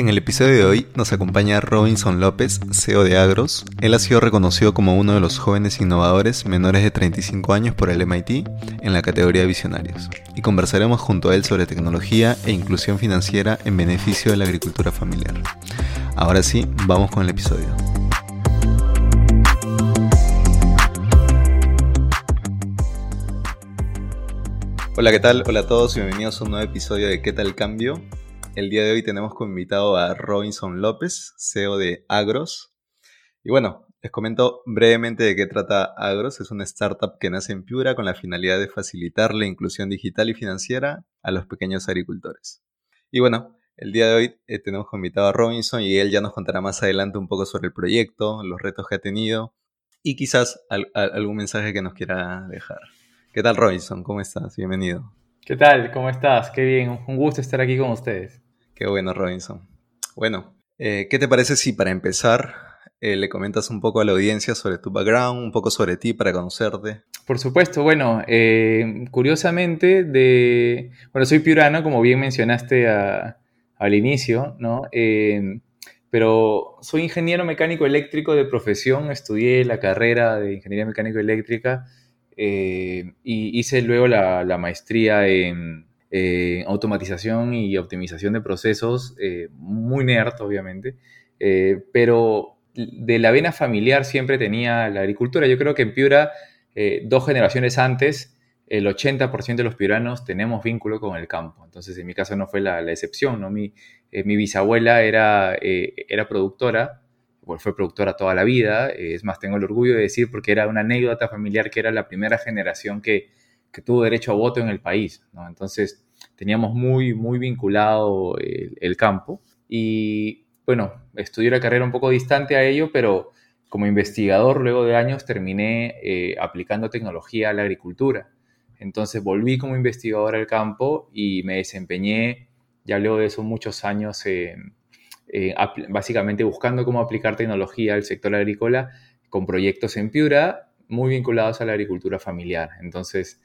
En el episodio de hoy nos acompaña Robinson López, CEO de Agros. Él ha sido reconocido como uno de los jóvenes innovadores menores de 35 años por el MIT en la categoría de visionarios. Y conversaremos junto a él sobre tecnología e inclusión financiera en beneficio de la agricultura familiar. Ahora sí, vamos con el episodio. Hola, ¿qué tal? Hola a todos y bienvenidos a un nuevo episodio de ¿Qué tal cambio? El día de hoy tenemos como invitado a Robinson López, CEO de Agros. Y bueno, les comento brevemente de qué trata Agros. Es una startup que nace en Piura con la finalidad de facilitar la inclusión digital y financiera a los pequeños agricultores. Y bueno, el día de hoy eh, tenemos como invitado a Robinson y él ya nos contará más adelante un poco sobre el proyecto, los retos que ha tenido y quizás algún mensaje que nos quiera dejar. ¿Qué tal Robinson? ¿Cómo estás? Bienvenido. ¿Qué tal? ¿Cómo estás? Qué bien, un gusto estar aquí con ustedes. Qué bueno, Robinson. Bueno, eh, ¿qué te parece si para empezar eh, le comentas un poco a la audiencia sobre tu background, un poco sobre ti para conocerte? Por supuesto, bueno, eh, curiosamente, de, bueno, soy piurano, como bien mencionaste al inicio, ¿no? pero soy ingeniero mecánico eléctrico de profesión, estudié la carrera de ingeniería mecánico eléctrica y hice luego la maestría en eh, automatización y optimización de procesos, eh, muy nerd obviamente, eh, pero de la vena familiar siempre tenía la agricultura. Yo creo que en Piura, dos generaciones antes, el 80% de los piuranos tenemos vínculo con el campo. Entonces, en mi caso no fue la, excepción. ¿no? Mi, bisabuela era, era productora, fue productora toda la vida. es más, tengo el orgullo de decir, porque era una anécdota familiar que era la primera generación que, que tuvo derecho a voto en el país. Entonces, teníamos muy, muy vinculado el, campo. Y bueno, estudié la carrera un poco distante a ello, pero como investigador, luego de años, terminé eh, aplicando tecnología a la agricultura. Entonces volví como investigador al campo y me desempeñé, ya luego de eso, muchos años básicamente buscando cómo aplicar tecnología al sector agrícola con proyectos en Piura muy vinculados a la agricultura familiar. Entonces,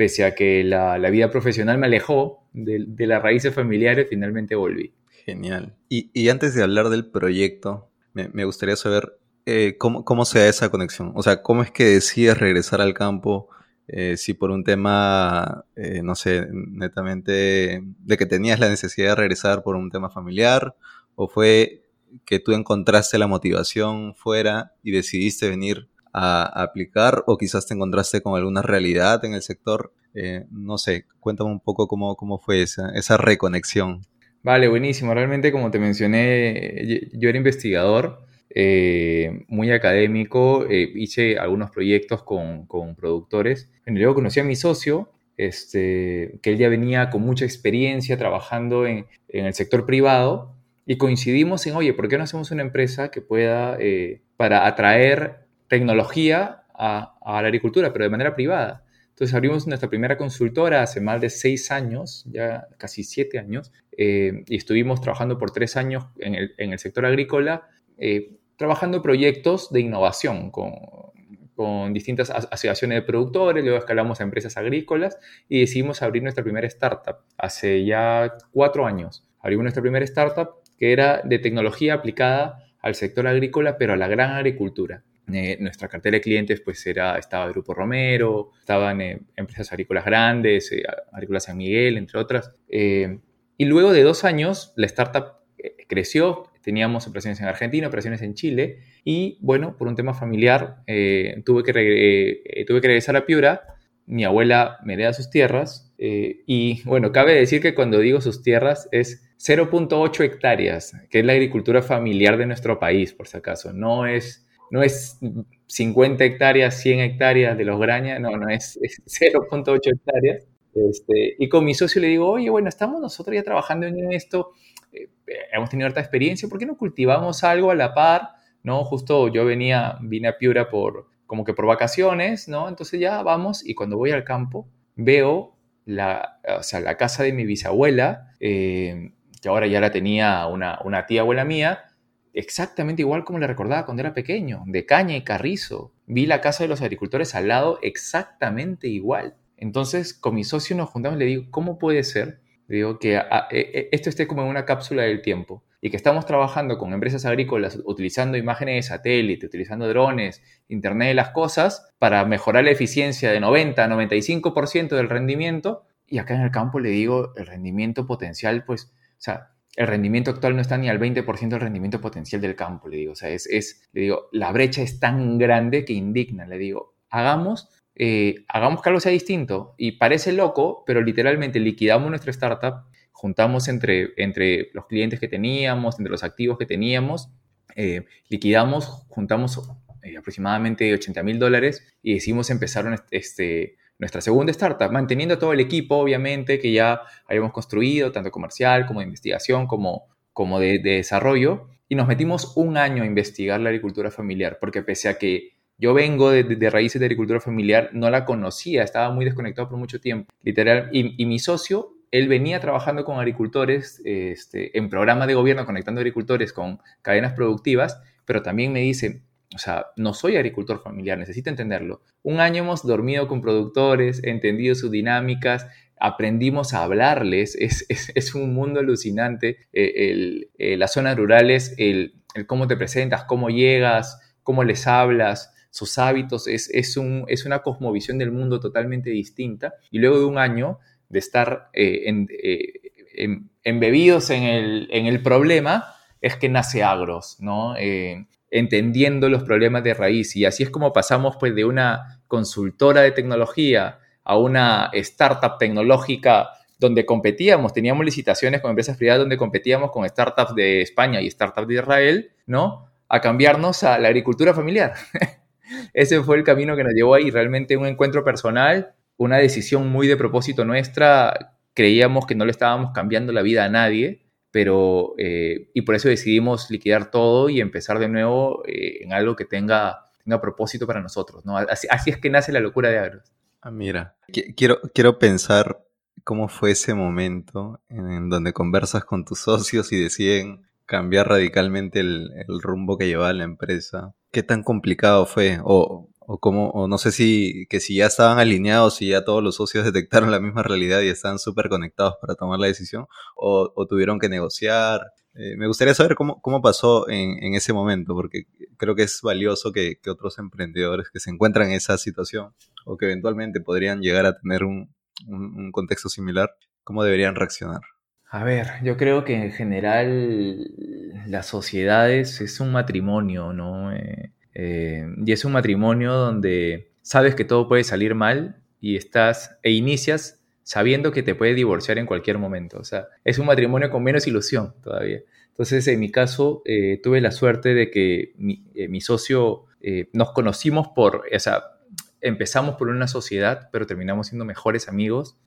pese a que la, vida profesional me alejó de, las raíces familiares, finalmente volví. Genial. Y, antes de hablar del proyecto, me, gustaría saber eh, cómo, cómo, se da esa conexión. O sea, ¿cómo es que decides regresar al campo? Eh, si por un tema, eh, no sé, netamente de que tenías la necesidad de regresar por un tema familiar, o fue que tú encontraste la motivación fuera y decidiste venir a, aplicar o quizás te encontraste con alguna realidad en el sector. Eh, no sé, cuéntame un poco cómo, cómo fue esa, esa reconexión. Vale, buenísimo. Realmente, como te mencioné, yo era investigador, eh, muy académico, eh, hice algunos proyectos con, con productores. luego conocí a mi socio, este, que él ya venía con mucha experiencia trabajando en, en, el sector privado y coincidimos en, oye, ¿por qué no hacemos una empresa que pueda, para atraer tecnología a, la agricultura, pero de manera privada. Entonces abrimos nuestra primera consultora hace más de seis años, ya casi siete años, eh, y estuvimos trabajando por tres años en el, sector agrícola, eh, trabajando proyectos de innovación con, con distintas asociaciones de productores, luego escalamos a empresas agrícolas y decidimos abrir nuestra primera startup hace ya cuatro años. Abrimos nuestra primera startup que era de tecnología aplicada al sector agrícola, pero a la gran agricultura. Eh, nuestra cartera de clientes pues era, estaba Grupo Romero, estaban eh, empresas agrícolas grandes, eh, San Miguel, entre otras. y luego de dos años, la startup creció, teníamos operaciones en Argentina, operaciones en Chile, y bueno, por un tema familiar, tuve, que tuve que regresar a Piura, mi abuela me hereda sus tierras, y bueno, cabe decir que cuando digo sus tierras es 0.8 hectáreas, que es la agricultura familiar de nuestro país, por si acaso, no es no es 50 hectáreas, 100 hectáreas de los grañas, no, no, es, 0.8 hectáreas. Este, y con mi socio le digo, oye, bueno, estamos nosotros ya trabajando en esto, eh, hemos tenido harta experiencia, ¿por qué no cultivamos algo a la par? ¿No? Justo yo venía, vine a Piura por, como que por vacaciones, ¿no? Entonces ya vamos y cuando voy al campo veo la, o sea, la casa de mi bisabuela, eh, que ahora ya la tenía una, una tía abuela mía, exactamente igual como le recordaba cuando era pequeño, de caña y carrizo. Vi la casa de los agricultores al lado exactamente igual. Entonces, con mi socio nos juntamos y le digo, ¿cómo puede ser? Le digo que ah, e, e, esto esté como en una cápsula del tiempo. y que estamos trabajando con empresas agrícolas utilizando imágenes de satélite, utilizando drones, Internet de las Cosas, para mejorar la eficiencia de 90 a 95% del rendimiento. Y acá en el campo le digo, el rendimiento potencial, pues, o sea, el rendimiento actual no está ni al 20% del rendimiento potencial del campo, le digo. O sea, es, es, le digo, la brecha es tan grande que indigna, le digo, hagamos, eh, hagamos que algo sea distinto. Y parece loco, pero literalmente liquidamos nuestra startup, juntamos entre, entre los clientes que teníamos, entre los activos que teníamos, eh, liquidamos, juntamos eh, aproximadamente 80 mil dólares y decidimos empezar este, nuestra segunda startup, manteniendo todo el equipo, obviamente, que ya habíamos construido, tanto comercial como de investigación, como, como de, desarrollo, y nos metimos un año a investigar la agricultura familiar, porque pese a que yo vengo de, raíces de agricultura familiar, no la conocía, estaba muy desconectado por mucho tiempo, literal, y, mi socio, él venía trabajando con agricultores este, en programas de gobierno, conectando agricultores con cadenas productivas, pero también me dice, o sea, no soy agricultor familiar, necesito entenderlo. Un año hemos dormido con productores, entendido sus dinámicas, aprendimos a hablarles, es, un mundo alucinante. Eh, eh, las zonas rurales, el, cómo te presentas, cómo llegas, cómo les hablas, sus hábitos, es, un, es una cosmovisión del mundo totalmente distinta. Y luego de un año de estar eh, embebidos en el, en el problema, es que nace Agros, ¿no? Entendiendo los problemas de raíz. Y así es como pasamos pues, de una consultora de tecnología a una startup tecnológica donde competíamos, teníamos licitaciones con empresas privadas donde competíamos con startups de España y startups de Israel, ¿no? A cambiarnos a la agricultura familiar. Ese fue el camino que nos llevó ahí, realmente un encuentro personal, una decisión muy de propósito nuestra, creíamos que no le estábamos cambiando la vida a nadie, pero eh, y por eso decidimos liquidar todo y empezar de nuevo eh, en algo que tenga, propósito para nosotros, ¿no? Así, es que nace la locura de Agros. Ah, mira, quiero, quiero pensar cómo fue ese momento en donde conversas con tus socios y deciden cambiar radicalmente el, el rumbo que llevaba la empresa. ¿Qué tan complicado fue? O, o cómo, o no sé si, que si ya estaban alineados y ya todos los socios detectaron la misma realidad y están súper conectados para tomar la decisión, o, tuvieron que negociar. Eh, me gustaría saber cómo, cómo pasó en, en, ese momento, porque creo que es valioso que, que, otros emprendedores que se encuentran en esa situación o que eventualmente podrían llegar a tener un, un, contexto similar, cómo deberían reaccionar. A ver, yo creo que en general las sociedades es un matrimonio, ¿no? Eh, eh, y es un matrimonio donde sabes que todo puede salir mal y estás e inicias sabiendo que te puede divorciar en cualquier momento. O sea, es un matrimonio con menos ilusión todavía. Entonces, en mi caso, eh, tuve la suerte de que mi, eh, socio nos conocimos por, o sea, empezamos por una sociedad, pero terminamos siendo mejores amigos,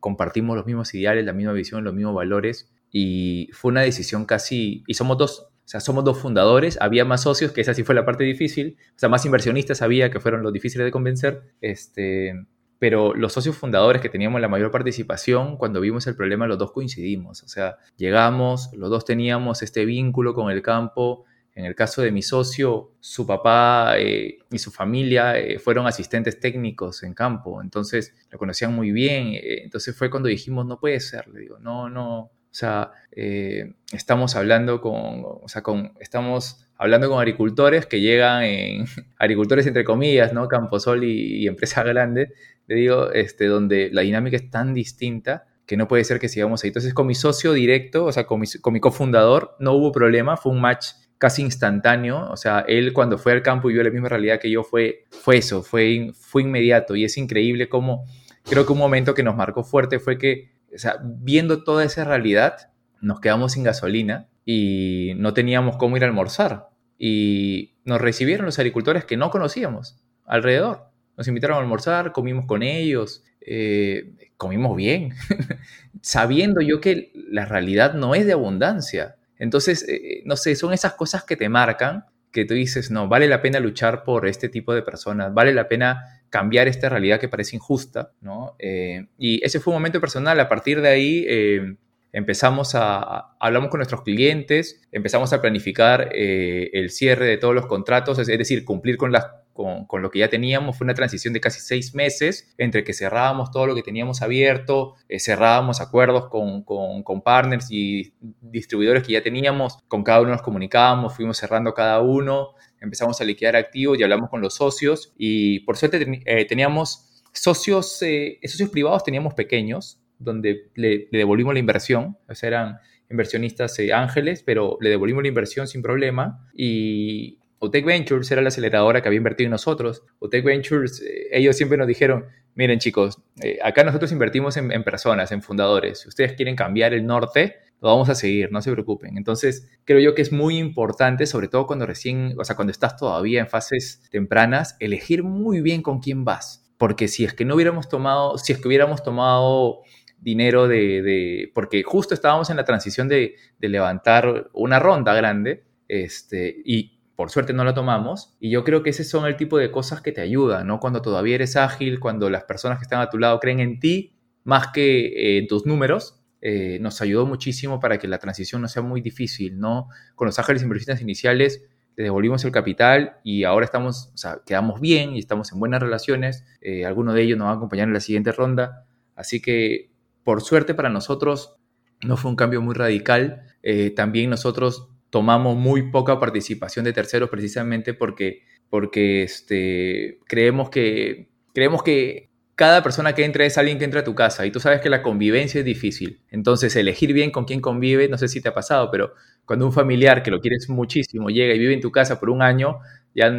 compartimos los mismos ideales, la misma visión, los mismos valores, y fue una decisión casi, y somos dos, o sea, somos dos fundadores, había más socios, que esa sí fue la parte difícil, o sea, más inversionistas había, que fueron los difíciles de convencer, este, pero los socios fundadores que teníamos la mayor participación, cuando vimos el problema, los dos coincidimos, o sea, llegamos, los dos teníamos este vínculo con el campo, en el caso de mi socio, su papá eh, y su familia eh, fueron asistentes técnicos en campo, entonces lo conocían muy bien. Entonces fue cuando dijimos, no puede ser, le digo, no, no, o sea, eh, estamos hablando con, o sea, con, estamos hablando con agricultores que llegan agricultores entre comillas, ¿no? Camposol y, y empresa grande, le digo, este, donde la dinámica es tan distinta que no puede ser que sigamos ahí. Entonces, con mi socio directo, o sea, con mi, con mi cofundador, no hubo problema, fue un match casi instantáneo, o sea, él cuando fue al campo y vio la misma realidad que yo, fue, fue eso, fue, fue inmediato y es increíble cómo, creo que un momento que nos marcó fuerte fue que o sea, viendo toda esa realidad, nos quedamos sin gasolina y no teníamos cómo ir a almorzar. Y nos recibieron los agricultores que no conocíamos alrededor. Nos invitaron a almorzar, comimos con ellos, eh, comimos bien, sabiendo yo que la realidad no es de abundancia. Entonces, eh, no sé, son esas cosas que te marcan, que tú dices, no, vale la pena luchar por este tipo de personas, vale la pena cambiar esta realidad que parece injusta, ¿no? Eh, y ese fue un momento personal. A partir de ahí eh, empezamos a, hablamos con nuestros clientes, empezamos a planificar eh, el cierre de todos los contratos, es decir, cumplir con las con, con, lo que ya teníamos. Fue una transición de casi seis meses entre que cerrábamos todo lo que teníamos abierto, eh, cerrábamos acuerdos con, con, partners y distribuidores que ya teníamos, con cada uno nos comunicábamos, fuimos cerrando cada uno, empezamos a liquidar activos y hablamos con los socios y por suerte eh, teníamos socios, eh, socios privados teníamos pequeños, donde le, le devolvimos la inversión, o eran inversionistas eh, ángeles, pero le devolvimos la inversión sin problema y Utec Ventures era la aceleradora que había invertido en nosotros. Utec Ventures, eh, ellos siempre nos dijeron, miren chicos, eh, acá nosotros invertimos en, personas, en fundadores. Si ustedes quieren cambiar el norte, lo vamos a seguir, no se preocupen. Entonces, creo yo que es muy importante, sobre todo cuando recién, o sea, cuando estás todavía en fases tempranas, elegir muy bien con quién vas. Porque si es que no hubiéramos tomado, si es que hubiéramos tomado dinero de, porque justo estábamos en la transición de, levantar una ronda grande, este, y por suerte no la tomamos, y yo creo que ese son el tipo de cosas que te ayudan, ¿no? Cuando todavía eres ágil, cuando las personas que están a tu lado creen en ti más que eh, en tus números, eh, nos ayudó muchísimo para que la transición no sea muy difícil, ¿no? Con los ángeles inversionistas iniciales le devolvimos el capital y ahora estamos, o sea, quedamos bien y estamos en buenas relaciones. Eh, alguno de ellos nos va a acompañar en la siguiente ronda. Así que por suerte para nosotros no fue un cambio muy radical. Eh, también nosotros tomamos muy poca participación de terceros precisamente porque, porque este, creemos, que, creemos que cada persona que entra es alguien que entra a tu casa y tú sabes que la convivencia es difícil. Entonces, elegir bien con quién convive, no sé si te ha pasado, pero cuando un familiar que lo quieres muchísimo llega y vive en tu casa por un año, ya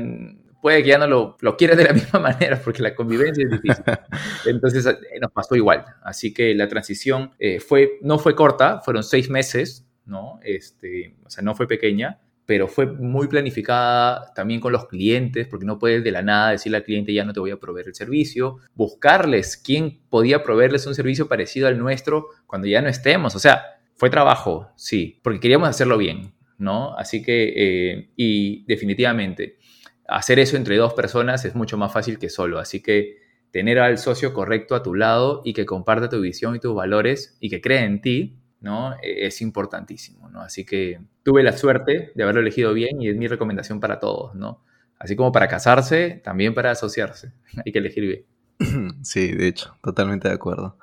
puede que ya no lo, lo quieras de la misma manera porque la convivencia es difícil. Entonces eh, nos pasó igual. Así que la transición eh, fue, no fue corta, fueron seis meses, ¿no? Este, o sea, no fue pequeña, pero fue muy planificada también con los clientes, porque no puedes de la nada decirle al cliente ya no te voy a proveer el servicio, buscarles quién podía proveerles un servicio parecido al nuestro cuando ya no estemos. O sea, fue trabajo, sí, porque queríamos hacerlo bien, ¿no? Así que, eh, y definitivamente, hacer eso entre dos personas es mucho más fácil que solo. Así que tener al socio correcto a tu lado y que comparta tu visión y tus valores y que cree en ti, ¿no? E, es importantísimo, ¿no? Así que tuve la suerte de haberlo elegido bien y es mi recomendación para todos, ¿no? Así como para casarse, también para asociarse. Hay que elegir bien. Sí, de hecho, totalmente de acuerdo.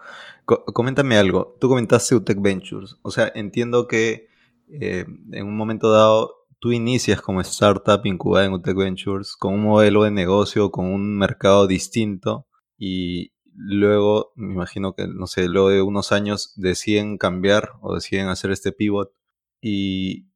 coméntame algo. Tú comentaste UTEC Ventures. O sea, entiendo que eh, en un momento dado tú inicias como startup incubada en UTEC Ventures con un modelo de negocio, con un mercado distinto y luego, me imagino que, no sé, luego de unos años deciden cambiar o deciden hacer este pivot y,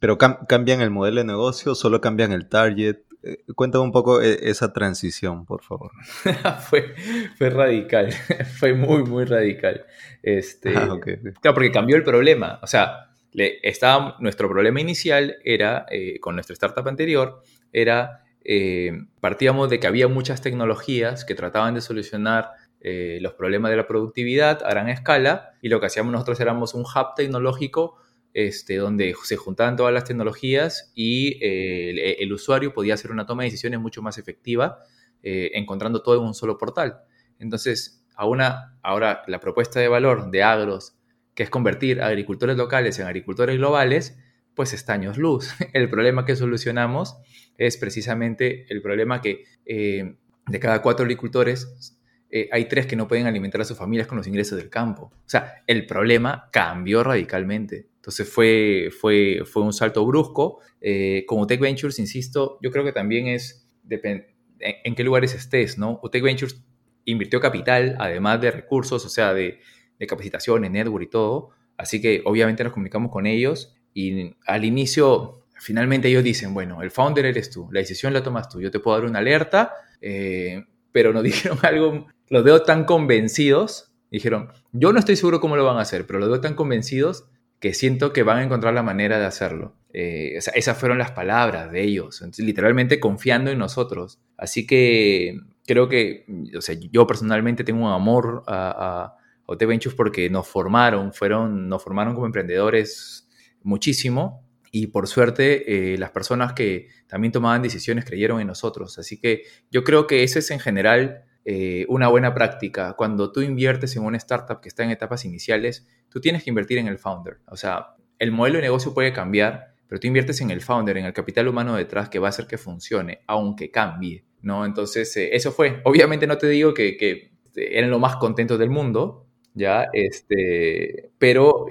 pero cambian el modelo de negocio, solo cambian el target. Eh, cuéntame un poco e, esa transición, por favor. fue, fue radical, fue muy, muy radical. Este, ah, Claro, porque cambió el problema. O sea, estaba, nuestro problema inicial era, eh, con nuestra startup anterior, era, eh, partíamos de que había muchas tecnologías que trataban de solucionar eh, los problemas de la productividad a gran escala y lo que hacíamos nosotros éramos un hub tecnológico este, donde se juntaban todas las tecnologías y el, usuario podía hacer una toma de decisiones mucho más efectiva encontrando todo en un solo portal. Entonces, ahora la propuesta de valor de Agros que es convertir agricultores locales en agricultores globales, pues está años luz. El problema que solucionamos es precisamente el problema que eh, de cada cuatro agricultores eh, hay tres que no pueden alimentar a sus familias con los ingresos del campo. O sea, el problema cambió radicalmente. Entonces fue, fue, fue un salto brusco. Eh, como Tech Ventures, insisto, yo creo que también es en, en qué lugares estés, ¿no? Tech Ventures invirtió capital, además de recursos, o sea, de, de capacitación, en network y todo. Así que obviamente nos comunicamos con ellos y al inicio, finalmente ellos dicen, bueno, el founder eres tú, la decisión la tomas tú, yo te puedo dar una alerta, eh, pero nos dijeron algo, los veo tan convencidos, dijeron, yo no estoy seguro cómo lo van a hacer, pero los veo tan convencidos que siento que van a encontrar la manera de hacerlo. Eh, esas fueron las palabras de ellos, literalmente confiando en nosotros. Así que creo que, o sea, yo personalmente tengo un amor a OT Ventures porque nos formaron, fueron, nos formaron como emprendedores muchísimo y por suerte eh, las personas que también tomaban decisiones creyeron en nosotros. Así que yo creo que esa es en general eh, una buena práctica. Cuando tú inviertes en una startup que está en etapas iniciales, tú tienes que invertir en el founder. O sea, el modelo de negocio puede cambiar, pero tú inviertes en el founder, en el capital humano detrás que va a hacer que funcione, aunque cambie, ¿no? Entonces, eh, eso fue. Obviamente no te digo que, que eran lo más contentos del mundo, ¿ya? Este, pero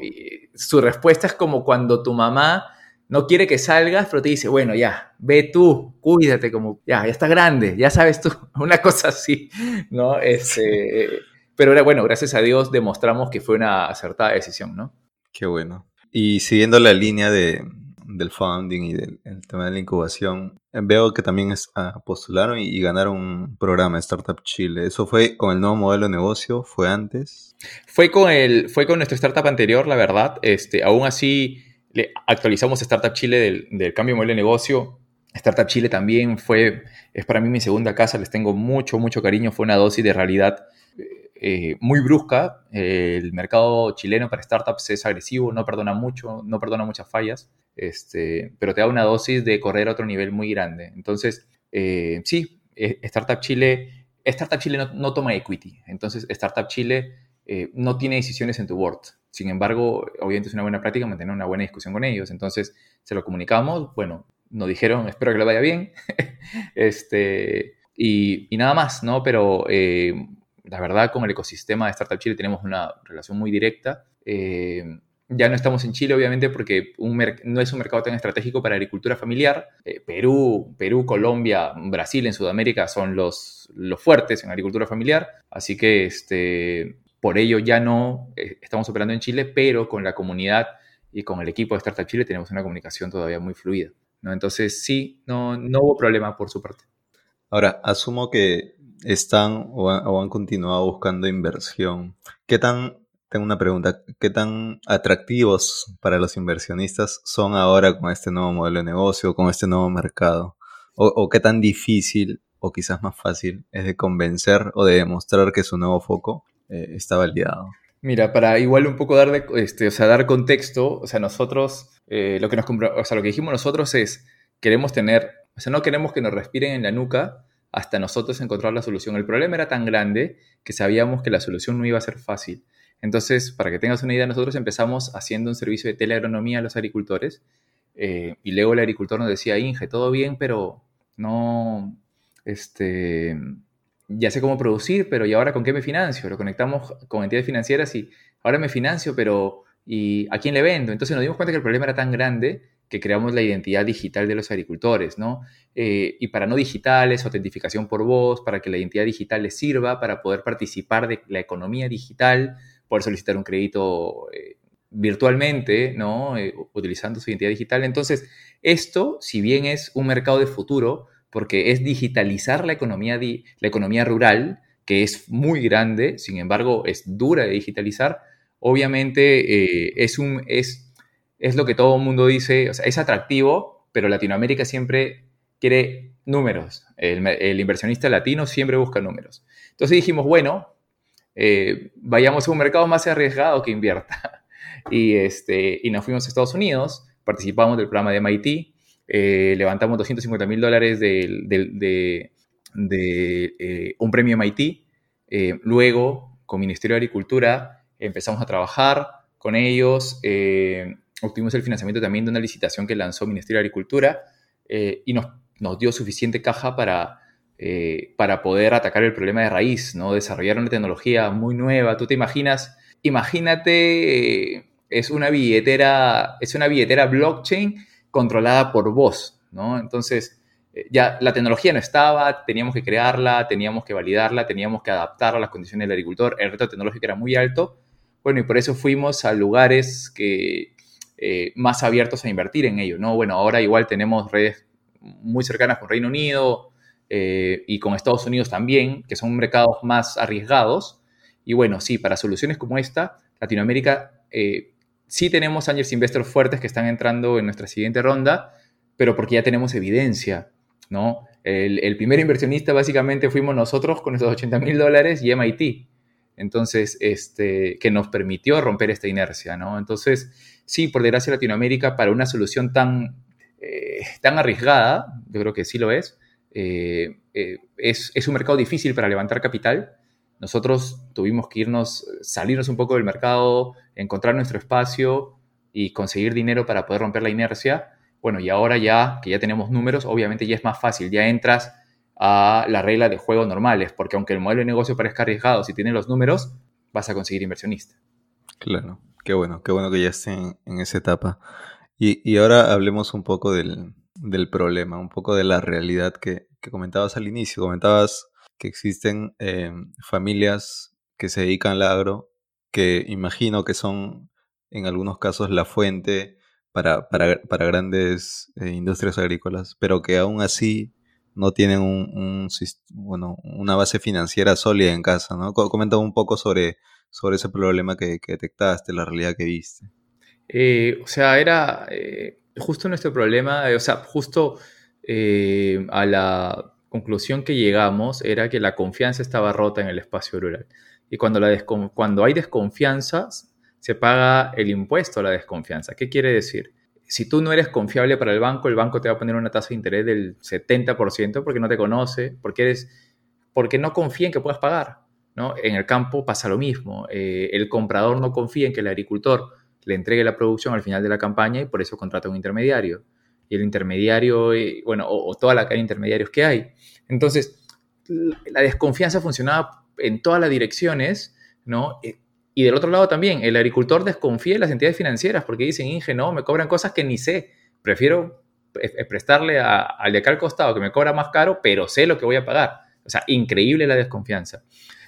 su respuesta es como cuando tu mamá no quiere que salgas, pero te dice, bueno, ya, ve tú, cuídate, como, ya, ya estás grande, ya sabes tú, una cosa así, ¿no? Este, pero era bueno, gracias a Dios demostramos que fue una acertada decisión, ¿no? Qué bueno. Y siguiendo la línea de, del founding y del tema de la incubación, veo que también es, ah, postularon y, ganaron un programa de Startup Chile. ¿Eso fue con el nuevo modelo de negocio? ¿Fue antes? Fue con, el, fue con nuestro startup anterior, la verdad. Este, aún así, le actualizamos Startup Chile del, cambio de modelo de negocio. Startup Chile también fue, es para mí mi segunda casa, les tengo mucho, mucho cariño. Fue una dosis de realidad eh, muy brusca. el mercado chileno para startups es agresivo, no perdona mucho, no perdona muchas fallas, este, pero te da una dosis de correr a otro nivel muy grande. Entonces, eh, sí, eh, Startup Chile, Startup Chile no, toma equity, entonces Startup Chile no tiene decisiones en tu board. Sin embargo, obviamente es una buena práctica mantener una buena discusión con ellos. Entonces, se lo comunicamos, bueno, nos dijeron, espero que le vaya bien, este, y, nada más, ¿no? Pero la verdad, con el ecosistema de Startup Chile tenemos una relación muy directa. Eh, ya no estamos en Chile, obviamente, porque no es un mercado tan estratégico para agricultura familiar. Eh, Perú, Perú, Colombia, Brasil en Sudamérica son los, los fuertes en agricultura familiar. Así que este, por ello ya no eh, estamos operando en Chile, pero con la comunidad y con el equipo de Startup Chile tenemos una comunicación todavía muy fluida. Entonces, sí, no, no hubo problema por su parte. Ahora, asumo que están o, han continuado buscando inversión. ¿Qué tan, tengo una pregunta, qué tan atractivos para los inversionistas son ahora con este nuevo modelo de negocio, con este nuevo mercado? O, qué tan difícil o quizás más fácil es de convencer o de demostrar que su nuevo foco eh, está validado? Mira, para igual un poco dar, este, o sea, dar contexto, o sea, nosotros, eh, lo, que nos, o sea, lo que dijimos nosotros es, queremos tener, o sea, no queremos que nos respiren en la nuca, hasta nosotros encontrar la solución. El problema era tan grande que sabíamos que la solución no iba a ser fácil. Entonces, para que tengas una idea, nosotros empezamos haciendo un servicio de teleagronomía a los agricultores eh, y luego el agricultor nos decía, Inge, todo bien, pero no, este, ya sé cómo producir, pero ¿y ahora con qué me financio? Lo conectamos con entidades financieras y ahora me financio, pero ¿y a quién le vendo? Entonces nos dimos cuenta que el problema era tan grande que creamos la identidad digital de los agricultores, ¿no? Eh, y para no digitales, autentificación por voz, para que la identidad digital les sirva, para poder participar de la economía digital, poder solicitar un crédito eh, virtualmente, ¿no? Eh, utilizando su identidad digital. Entonces, esto, si bien es un mercado de futuro, porque es digitalizar la economía, la economía rural, que es muy grande, sin embargo, es dura de digitalizar, obviamente es un... Es, es lo que todo el mundo dice, o sea, es atractivo, pero Latinoamérica siempre quiere números. El, inversionista latino siempre busca números. Entonces dijimos, bueno, eh, vayamos a un mercado más arriesgado que invierta. Y, este, y nos fuimos a Estados Unidos, participamos del programa de MIT, eh, levantamos 250 mil dólares de, eh, un premio MIT. luego, con Ministerio de Agricultura, empezamos a trabajar con ellos obtuvimos el financiamiento también de una licitación que lanzó Ministerio de Agricultura eh, y nos, dio suficiente caja para, eh, para poder atacar el problema de raíz, ¿no? Desarrollar una tecnología muy nueva. Tú te imaginas, imagínate, eh, es una billetera, es una billetera blockchain controlada por voz, ¿no? Entonces, ya la tecnología no estaba, teníamos que crearla, teníamos que validarla, teníamos que adaptarla a las condiciones del agricultor, el reto tecnológico era muy alto, bueno, y por eso fuimos a lugares que eh, más abiertos a invertir en ello, ¿no? Bueno, ahora igual tenemos redes muy cercanas con Reino Unido eh, y con Estados Unidos también, que son mercados más arriesgados. Y bueno, sí, para soluciones como esta, Latinoamérica eh, sí tenemos angels investors fuertes que están entrando en nuestra siguiente ronda, pero porque ya tenemos evidencia, ¿no? El, primer inversionista básicamente fuimos nosotros con esos 80 mil dólares y MIT. Entonces, este, que nos permitió romper esta inercia, ¿no? Entonces, sí, por desgracia Latinoamérica, para una solución tan, eh, tan arriesgada, yo creo que sí lo es, eh, eh, es, es, un mercado difícil para levantar capital. Nosotros tuvimos que irnos, salirnos un poco del mercado, encontrar nuestro espacio y conseguir dinero para poder romper la inercia. Bueno, y ahora ya que ya tenemos números, obviamente ya es más fácil, ya entras a la regla de juego normales, porque aunque el modelo de negocio parezca arriesgado, si tienes los números, vas a conseguir inversionista. Claro, qué bueno, qué bueno que ya estén en esa etapa. Y, ahora hablemos un poco del, problema, un poco de la realidad que, comentabas al inicio. Comentabas que existen eh, familias que se dedican al agro, que imagino que son en algunos casos la fuente para, grandes eh, industrias agrícolas, pero que aún así no tienen un, bueno, una base financiera sólida en casa, ¿no? Comenta un poco sobre, sobre ese problema que, detectaste, la realidad que viste. Eh, o sea, era justo nuestro problema, o sea, justo a la conclusión que llegamos era que la confianza estaba rota en el espacio rural. Y cuando, hay desconfianza, se paga el impuesto a la desconfianza. ¿Qué quiere decir? si tú no eres confiable para el banco, el banco te va a poner una tasa de interés del 70% porque no te conoce, porque no confía en que puedas pagar. ¿no? En el campo pasa lo mismo. Eh, el comprador no confía en que el agricultor le entregue la producción al final de la campaña y por eso contrata un intermediario. Y el intermediario, eh, bueno, o, o, toda la cadena de intermediarios que hay. Entonces, la desconfianza funcionaba en todas las direcciones, ¿no? Eh, y del otro lado también, el agricultor desconfía de las entidades financieras porque dicen, Inge, no, me cobran cosas que ni sé. Prefiero prestarle al de acá al costado que me cobra más caro, pero sé lo que voy a pagar. O sea, increíble la desconfianza.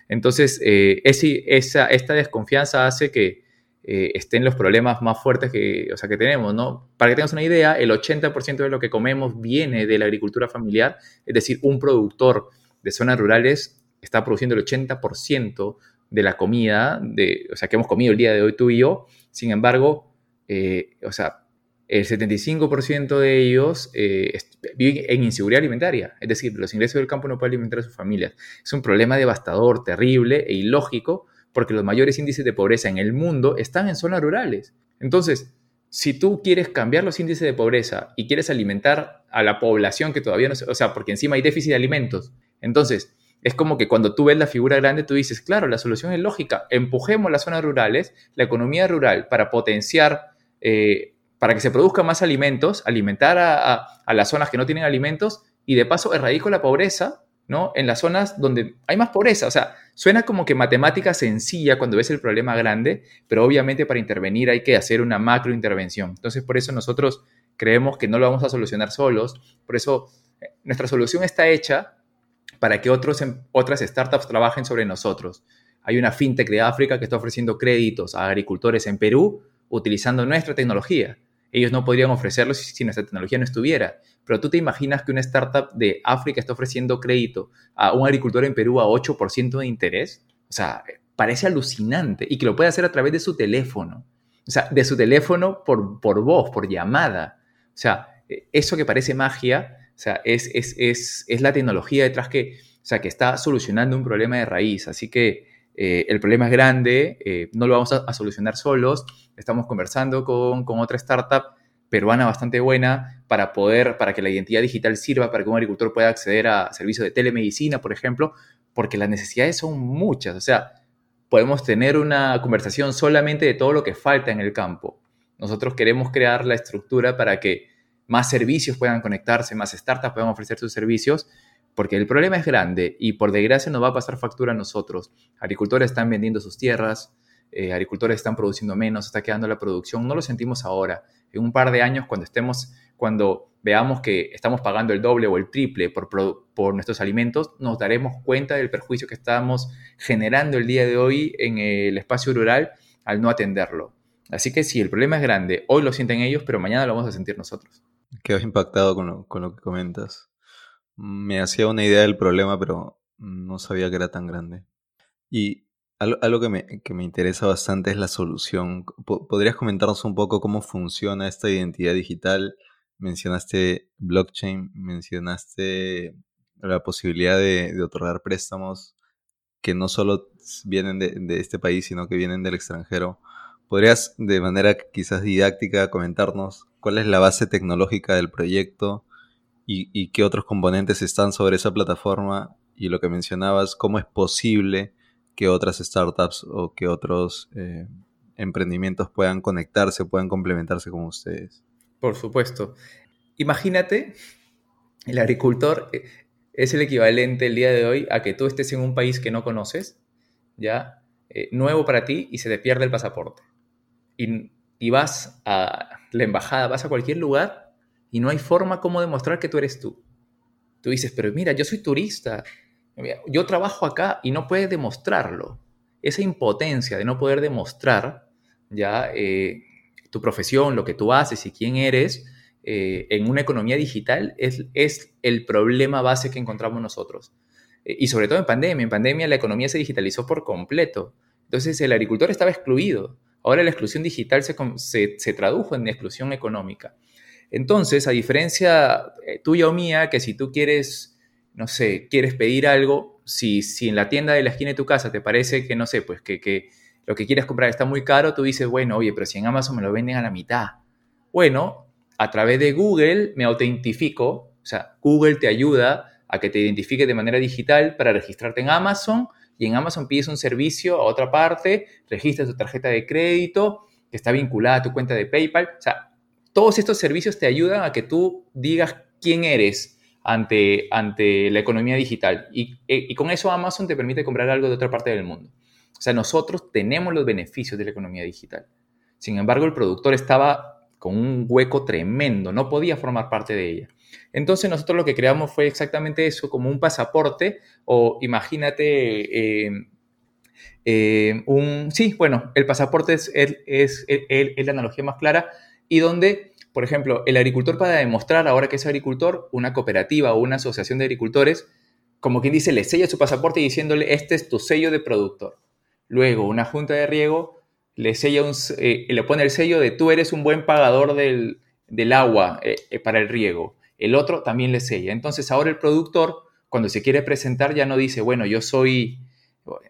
Entonces, eh, esa, esta desconfianza hace que eh, estén los problemas más fuertes que, o sea, que tenemos, ¿no? Para que tengas una idea, el 80% de lo que comemos viene de la agricultura familiar, es decir, un productor de zonas rurales está produciendo el 80% de la comida, de, o sea, que hemos comido el día de hoy tú y yo. Sin embargo, eh, o sea, el 75% de ellos eh, viven en inseguridad alimentaria, es decir, los ingresos del campo no pueden alimentar a sus familias. Es un problema devastador, terrible e ilógico, porque los mayores índices de pobreza en el mundo están en zonas rurales. Entonces, si tú quieres cambiar los índices de pobreza y quieres alimentar a la población que todavía no, o sea, porque encima hay déficit de alimentos, entonces es como que cuando tú ves la figura grande, tú dices, claro, la solución es lógica, empujemos las zonas rurales, la economía rural, para potenciar, eh, para que se produzcan más alimentos, alimentar a, las zonas que no tienen alimentos y de paso erradico la pobreza, ¿no? En las zonas donde hay más pobreza. O sea, suena como que matemática sencilla cuando ves el problema grande, pero obviamente para intervenir hay que hacer una macro intervención. Entonces, por eso nosotros creemos que no lo vamos a solucionar solos, por eso eh, nuestra solución está hecha para que otros, em, otras startups trabajen sobre nosotros. Hay una fintech de África que está ofreciendo créditos a agricultores en Perú utilizando nuestra tecnología. Ellos no podrían ofrecerlo si, nuestra tecnología no estuviera. Pero tú te imaginas que una startup de África está ofreciendo crédito a un agricultor en Perú a 8% de interés. O sea, parece alucinante y que lo puede hacer a través de su teléfono. O sea, de su teléfono por, por voz, por llamada. O sea, eso que parece magia o sea, es, es, la tecnología detrás que, o sea, que está solucionando un problema de raíz. Así que eh, el problema es grande, eh, no lo vamos a, solucionar solos. Estamos conversando con, otra startup peruana bastante buena para poder, para que la identidad digital sirva para que un agricultor pueda acceder a servicios de telemedicina, por ejemplo, porque las necesidades son muchas. O sea, podemos tener una conversación solamente de todo lo que falta en el campo. Nosotros queremos crear la estructura para que más servicios puedan conectarse, más startups puedan ofrecer sus servicios, porque el problema es grande y por desgracia nos va a pasar factura a nosotros. Agricultores están vendiendo sus tierras, eh, agricultores están produciendo menos, está quedando la producción, no lo sentimos ahora. En un par de años, cuando estemos, cuando veamos que estamos pagando el doble o el triple por, nuestros alimentos, nos daremos cuenta del perjuicio que estamos generando el día de hoy en el espacio rural al no atenderlo. Así que sí, el problema es grande, hoy lo sienten ellos, pero mañana lo vamos a sentir nosotros. Quedo impactado con lo, que comentas. Me hacía una idea del problema, pero no sabía que era tan grande. Y algo, que, me, interesa bastante es la solución. ¿Podrías comentarnos un poco cómo funciona esta identidad digital? Mencionaste blockchain, mencionaste la posibilidad de, otorgar préstamos que no solo vienen de, de, este país, sino que vienen del extranjero. ¿Podrías de manera quizás didáctica comentarnos cuál es la base tecnológica del proyecto y, qué otros componentes están sobre esa plataforma y lo que mencionabas, cómo es posible que otras startups o que otros eh, emprendimientos puedan conectarse, puedan complementarse con ustedes. Por supuesto. imagínate, el agricultor eh, es el equivalente el día de hoy a que tú estés en un país que no conoces, ¿ya? Eh, nuevo para ti y se te pierde el pasaporte. Y, y vas a la embajada, vas a cualquier lugar y no hay forma como demostrar que tú eres tú. Tú dices, pero mira, yo soy turista, yo trabajo acá y no puedes demostrarlo. Esa impotencia de no poder demostrar ya eh, tu profesión, lo que tú haces y quién eres eh, en una economía digital es, es el problema base que encontramos nosotros. Eh, y sobre todo en pandemia. En pandemia la economía se digitalizó por completo. Entonces el agricultor estaba excluido. Ahora la exclusión digital se, se, se tradujo en exclusión económica. Entonces, a diferencia tuya o mía, que si tú quieres no sé, quieres pedir algo, si, si en la tienda de la esquina de tu casa te parece que, no sé, pues que, lo que quieres comprar está muy caro, tú dices, bueno, oye, pero si en Amazon me lo venden a la mitad. Bueno, a través de Google me autentifico, o sea, Google te ayuda a que te identifique de manera digital para registrarte en Amazon y en Amazon pides un servicio a otra parte, registras tu tarjeta de crédito que está vinculada a tu cuenta de PayPal. O sea, todos estos servicios te ayudan a que tú digas quién eres ante, ante la economía digital. Y, y, con eso Amazon te permite comprar algo de otra parte del mundo. O sea, nosotros tenemos los beneficios de la economía digital. Sin embargo, el productor estaba con un hueco tremendo, no podía formar parte de ella. Entonces nosotros lo que creamos fue exactamente eso, como un pasaporte o imagínate eh, eh, un... Sí, bueno, el pasaporte es, es, es, es la analogía más clara y donde por ejemplo, el agricultor para demostrar ahora que es agricultor, una cooperativa o una asociación de agricultores, como quien dice, le sella su pasaporte diciéndole, este es tu sello de productor. Luego, una junta de riego le, sella un, eh, le pone el sello de tú eres un buen pagador del, agua eh, eh, para el riego. El otro también le sella. Entonces, ahora el productor, cuando se quiere presentar, ya no dice, bueno, yo soy,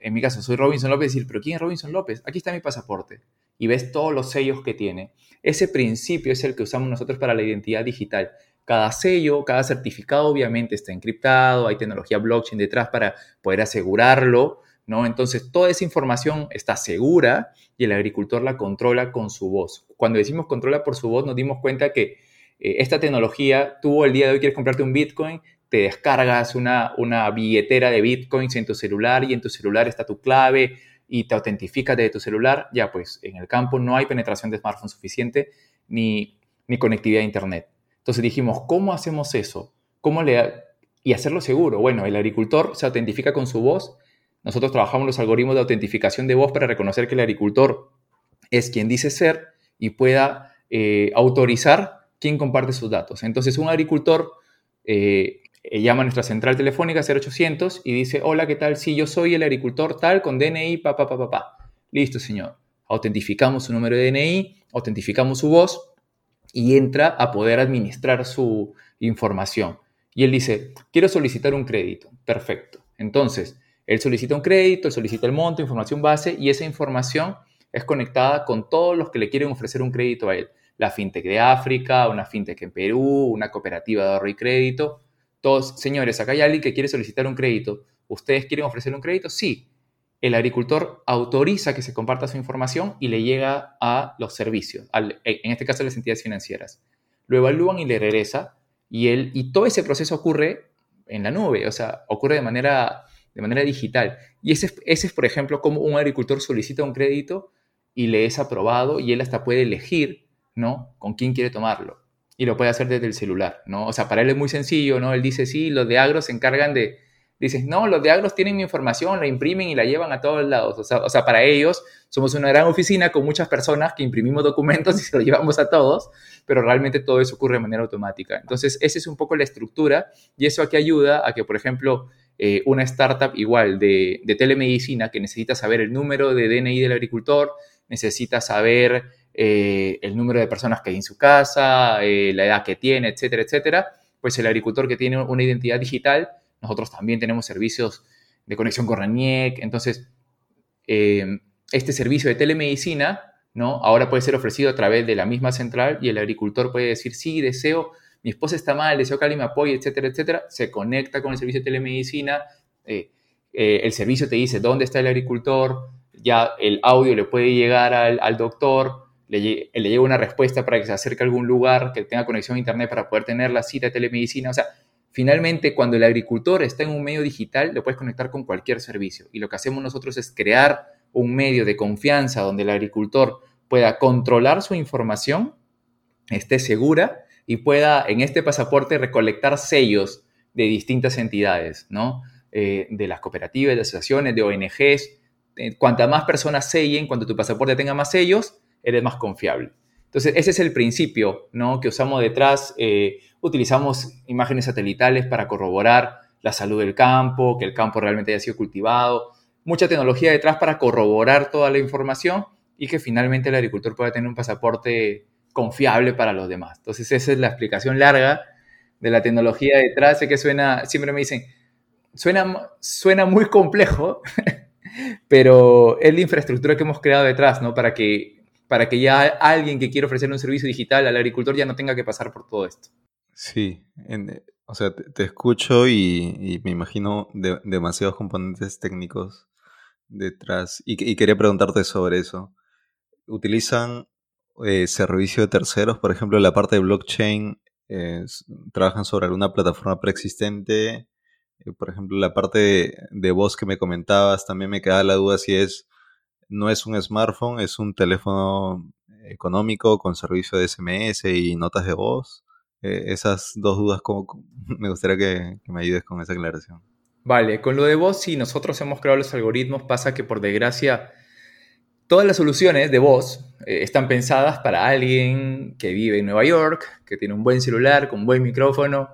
en mi caso, soy Robinson López, decir, pero ¿quién es Robinson López? Aquí está mi pasaporte. Y ves todos los sellos que tiene. Ese principio es el que usamos nosotros para la identidad digital. Cada sello, cada certificado obviamente está encriptado, hay tecnología blockchain detrás para poder asegurarlo, ¿no? Entonces, toda esa información está segura y el agricultor la controla con su voz. Cuando decimos controla por su voz, nos dimos cuenta que eh, esta tecnología, tú el día de hoy quieres comprarte un Bitcoin, te descargas una, una billetera de Bitcoins en tu celular y en tu celular está tu clave, y te autentificas de tu celular, ya pues en el campo no hay penetración de smartphone suficiente ni, ni conectividad a Internet. Entonces dijimos, ¿cómo hacemos eso? ¿Cómo le y hacerlo seguro? Bueno, el agricultor se autentifica con su voz. Nosotros trabajamos los algoritmos de autentificación de voz para reconocer que el agricultor es quien dice ser y pueda eh, autorizar quién comparte sus datos. Entonces, un agricultor eh, llama a nuestra central telefónica 0800 y dice, hola, ¿qué tal? Sí, yo soy el agricultor tal con DNI, pa, pa, pa, pa, pa. Listo, señor. Autentificamos su número de DNI, autentificamos su voz y entra a poder administrar su información. Y él dice, quiero solicitar un crédito. Perfecto. Entonces, él solicita un crédito, él solicita el monto, información base y esa información es conectada con todos los que le quieren ofrecer un crédito a él. La fintech de África, una fintech en Perú, una cooperativa de ahorro y crédito todos, señores, acá hay alguien que quiere solicitar un crédito. ¿Ustedes quieren ofrecer un crédito? Sí. El agricultor autoriza que se comparta su información y le llega a los servicios, en este caso a las entidades financieras. Lo evalúan y le regresa y, él, y todo ese proceso ocurre en la nube, o sea, ocurre de manera, de manera digital. Y ese, ese es, por ejemplo, como un agricultor solicita un crédito y le es aprobado y él hasta puede elegir, ¿no? Con quién quiere tomarlo y lo puede hacer desde el celular, ¿no? O sea, para él es muy sencillo, ¿no? Él dice, sí, los de Agros se encargan de... Dices, no, los de Agros tienen mi información, la imprimen y la llevan a todos lados. O sea, o sea, para ellos somos una gran oficina con muchas personas que imprimimos documentos y se los llevamos a todos, pero realmente todo eso ocurre de manera automática. Entonces, esa es un poco la estructura y eso aquí ayuda a que, por ejemplo, eh, una startup igual de telemedicina que necesita saber el número de DNI del agricultor, necesita saber eh, el número de personas que hay en su casa, eh, la edad que tiene, etcétera, etcétera, pues el agricultor que tiene una identidad digital, nosotros también tenemos servicios de conexión con RANIEC, entonces eh, este servicio de telemedicina, ¿no? Ahora puede ser ofrecido a través de la misma central y el agricultor puede decir, sí, deseo, mi esposa está mal, deseo que alguien me apoye, etcétera, etcétera, se conecta con el servicio de telemedicina, el servicio te dice dónde está el agricultor, ya el audio le puede llegar al, al doctor, le, le llega una respuesta para que se acerque a algún lugar, que tenga conexión a Internet para poder tener la cita de telemedicina. O sea, finalmente, cuando el agricultor está en un medio digital, lo puedes conectar con cualquier servicio. Y lo que hacemos nosotros es crear un medio de confianza donde el agricultor pueda controlar su información, esté segura y pueda en este pasaporte recolectar sellos de distintas entidades, ¿no? Eh, de las cooperativas, de asociaciones, de ONGs. Eh, más personas sellen, cuando tu pasaporte tenga más sellos, eres más confiable. Entonces, ese es el principio ¿no? que usamos detrás. Eh, utilizamos imágenes satelitales para corroborar la salud del campo, que el campo realmente haya sido cultivado. Mucha tecnología detrás para corroborar toda la información y que finalmente el agricultor pueda tener un pasaporte confiable para los demás. Entonces, esa es la explicación larga de la tecnología detrás. Sé que suena, siempre me dicen, suena, suena muy complejo, pero es la infraestructura que hemos creado detrás, ¿no? Para que para que ya alguien que quiera ofrecer un servicio digital al agricultor ya no tenga que pasar por todo esto. Sí, o sea, te, escucho y, me imagino demasiados componentes técnicos detrás. Y, quería preguntarte sobre eso. ¿Utilizan eh, servicio de terceros? Por ejemplo, la parte de blockchain, ¿trabajan sobre alguna plataforma preexistente? Eh, por ejemplo, la parte de, de voz que me comentabas, también me queda la duda si es no es un smartphone, es un teléfono económico con servicio de SMS y notas de voz. Eh, esas dos dudas, como, me gustaría que, me ayudes con esa aclaración. Vale, con lo de voz, si nosotros hemos creado los algoritmos, pasa que por desgracia todas las soluciones de voz eh, están pensadas para alguien que vive en Nueva York, que tiene un buen celular, con un buen micrófono,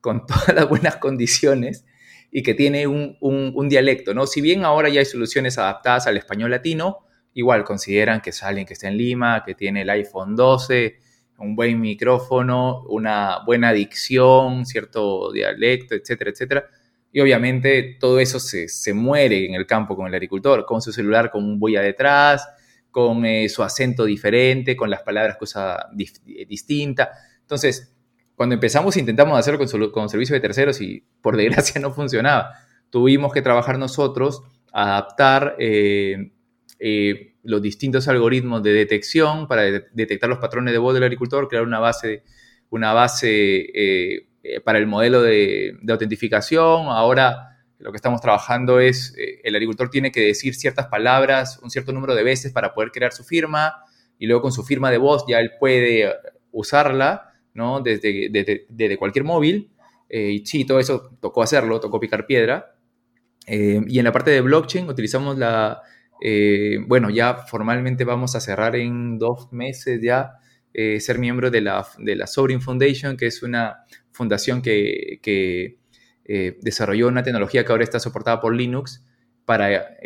con todas las buenas condiciones y que tiene un, dialecto, ¿no? Si bien ahora ya hay soluciones adaptadas al español latino, igual consideran que es alguien que está en Lima, que tiene el iPhone 12, un buen micrófono, una buena dicción, cierto dialecto, etcétera, etcétera. Y obviamente todo eso se, muere en el campo con el agricultor, con su celular con un boya detrás, con eh, su acento diferente, con las palabras cosa distinta. Entonces, cuando empezamos intentamos hacerlo con, con servicio de terceros y por desgracia no funcionaba. Tuvimos que trabajar nosotros, adaptar eh, eh, los distintos algoritmos de detección para detectar los patrones de voz del agricultor, crear una base, una base eh, para el modelo de, autentificación. Ahora lo que estamos trabajando es, el agricultor tiene que decir ciertas palabras un cierto número de veces para poder crear su firma y luego con su firma de voz ya él puede usarla desde, cualquier móvil. Eh, y sí, todo eso tocó hacerlo, tocó picar piedra. Eh, y en la parte de blockchain utilizamos la, eh, bueno, ya formalmente vamos a cerrar en dos meses ya ser miembro de la, de la Sovereign Foundation, que es una fundación que, que desarrolló una tecnología que ahora está soportada por Linux para,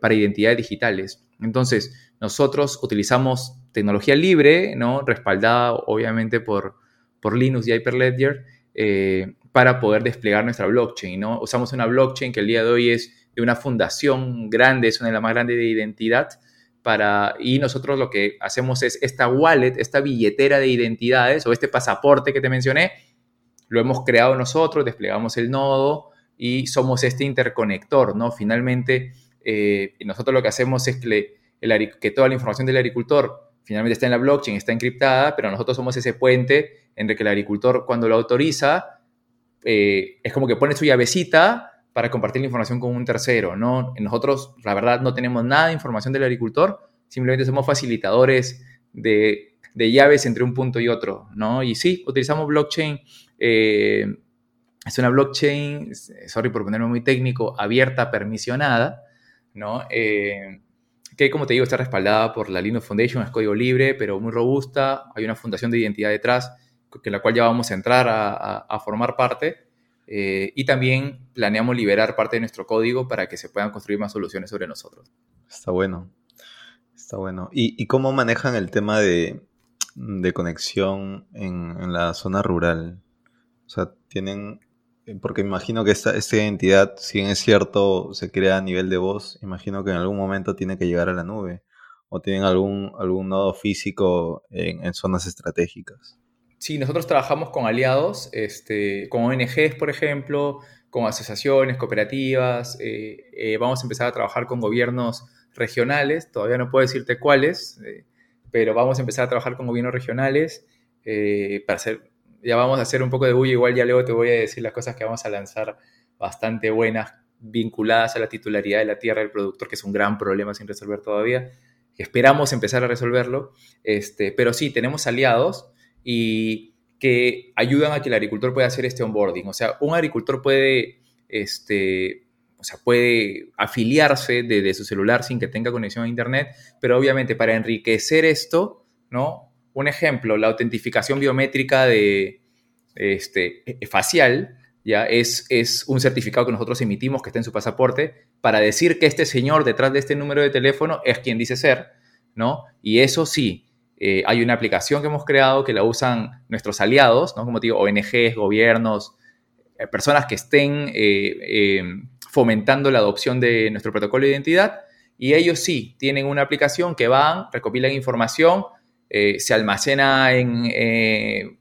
para identidades digitales. Entonces, nosotros utilizamos tecnología libre, ¿no? respaldada obviamente por, por Linux y Hyperledger eh, para poder desplegar nuestra blockchain. ¿no? Usamos una blockchain que el día de hoy es de una fundación grande, es una de las más grandes de identidad. Para, y nosotros lo que hacemos es esta wallet, esta billetera de identidades o este pasaporte que te mencioné, lo hemos creado nosotros, desplegamos el nodo y somos este interconector, ¿no? Finalmente, eh, nosotros lo que hacemos es que, que toda la información del agricultor finalmente está en la blockchain, está encriptada, pero nosotros somos ese puente entre que el agricultor cuando lo autoriza, eh, es como que pone su llavecita para compartir la información con un tercero, ¿no? Nosotros, la verdad, no tenemos nada de información del agricultor, simplemente somos facilitadores de, llaves entre un punto y otro, ¿no? Y sí, utilizamos blockchain, eh, es una blockchain, sorry por ponerme muy técnico, abierta, permisionada, ¿no? Eh, que como te digo está respaldada por la Linux Foundation, es código libre, pero muy robusta, hay una fundación de identidad detrás, que la cual ya vamos a entrar a, formar parte, eh, y también planeamos liberar parte de nuestro código para que se puedan construir más soluciones sobre nosotros. Está bueno, está bueno. ¿Y, cómo manejan el tema de, conexión en, en la zona rural? O sea, tienen porque imagino que esta, esta identidad, si bien es cierto, se crea a nivel de voz, imagino que en algún momento tiene que llegar a la nube o tienen algún, algún nodo físico en, zonas estratégicas. Sí, nosotros trabajamos con aliados, este, con ONGs, por ejemplo, con asociaciones, cooperativas. Eh, eh, vamos a empezar a trabajar con gobiernos regionales, todavía no puedo decirte cuáles, pero vamos a empezar a trabajar con gobiernos regionales para hacer, ya vamos a hacer un poco de bulla, igual ya luego te voy a decir las cosas que vamos a lanzar bastante buenas vinculadas a la titularidad de la tierra del productor, que es un gran problema sin resolver todavía. Esperamos empezar a resolverlo, este, pero sí, tenemos aliados y que ayudan a que el agricultor pueda hacer este onboarding. O sea, un agricultor puede, este, o sea, puede afiliarse desde su celular sin que tenga conexión a Internet, pero obviamente para enriquecer esto, ¿no? Un ejemplo, la autentificación biométrica de, este, facial, ya es, es un certificado que nosotros emitimos que está en su pasaporte para decir que este señor detrás de este número de teléfono es quien dice ser, ¿no? Y eso sí, eh, hay una aplicación que hemos creado que la usan nuestros aliados, ¿no? Como digo, ONGs, gobiernos, eh, personas que estén eh, fomentando la adopción de nuestro protocolo de identidad. Y ellos sí, tienen una aplicación que van, recopilan información, se almacena en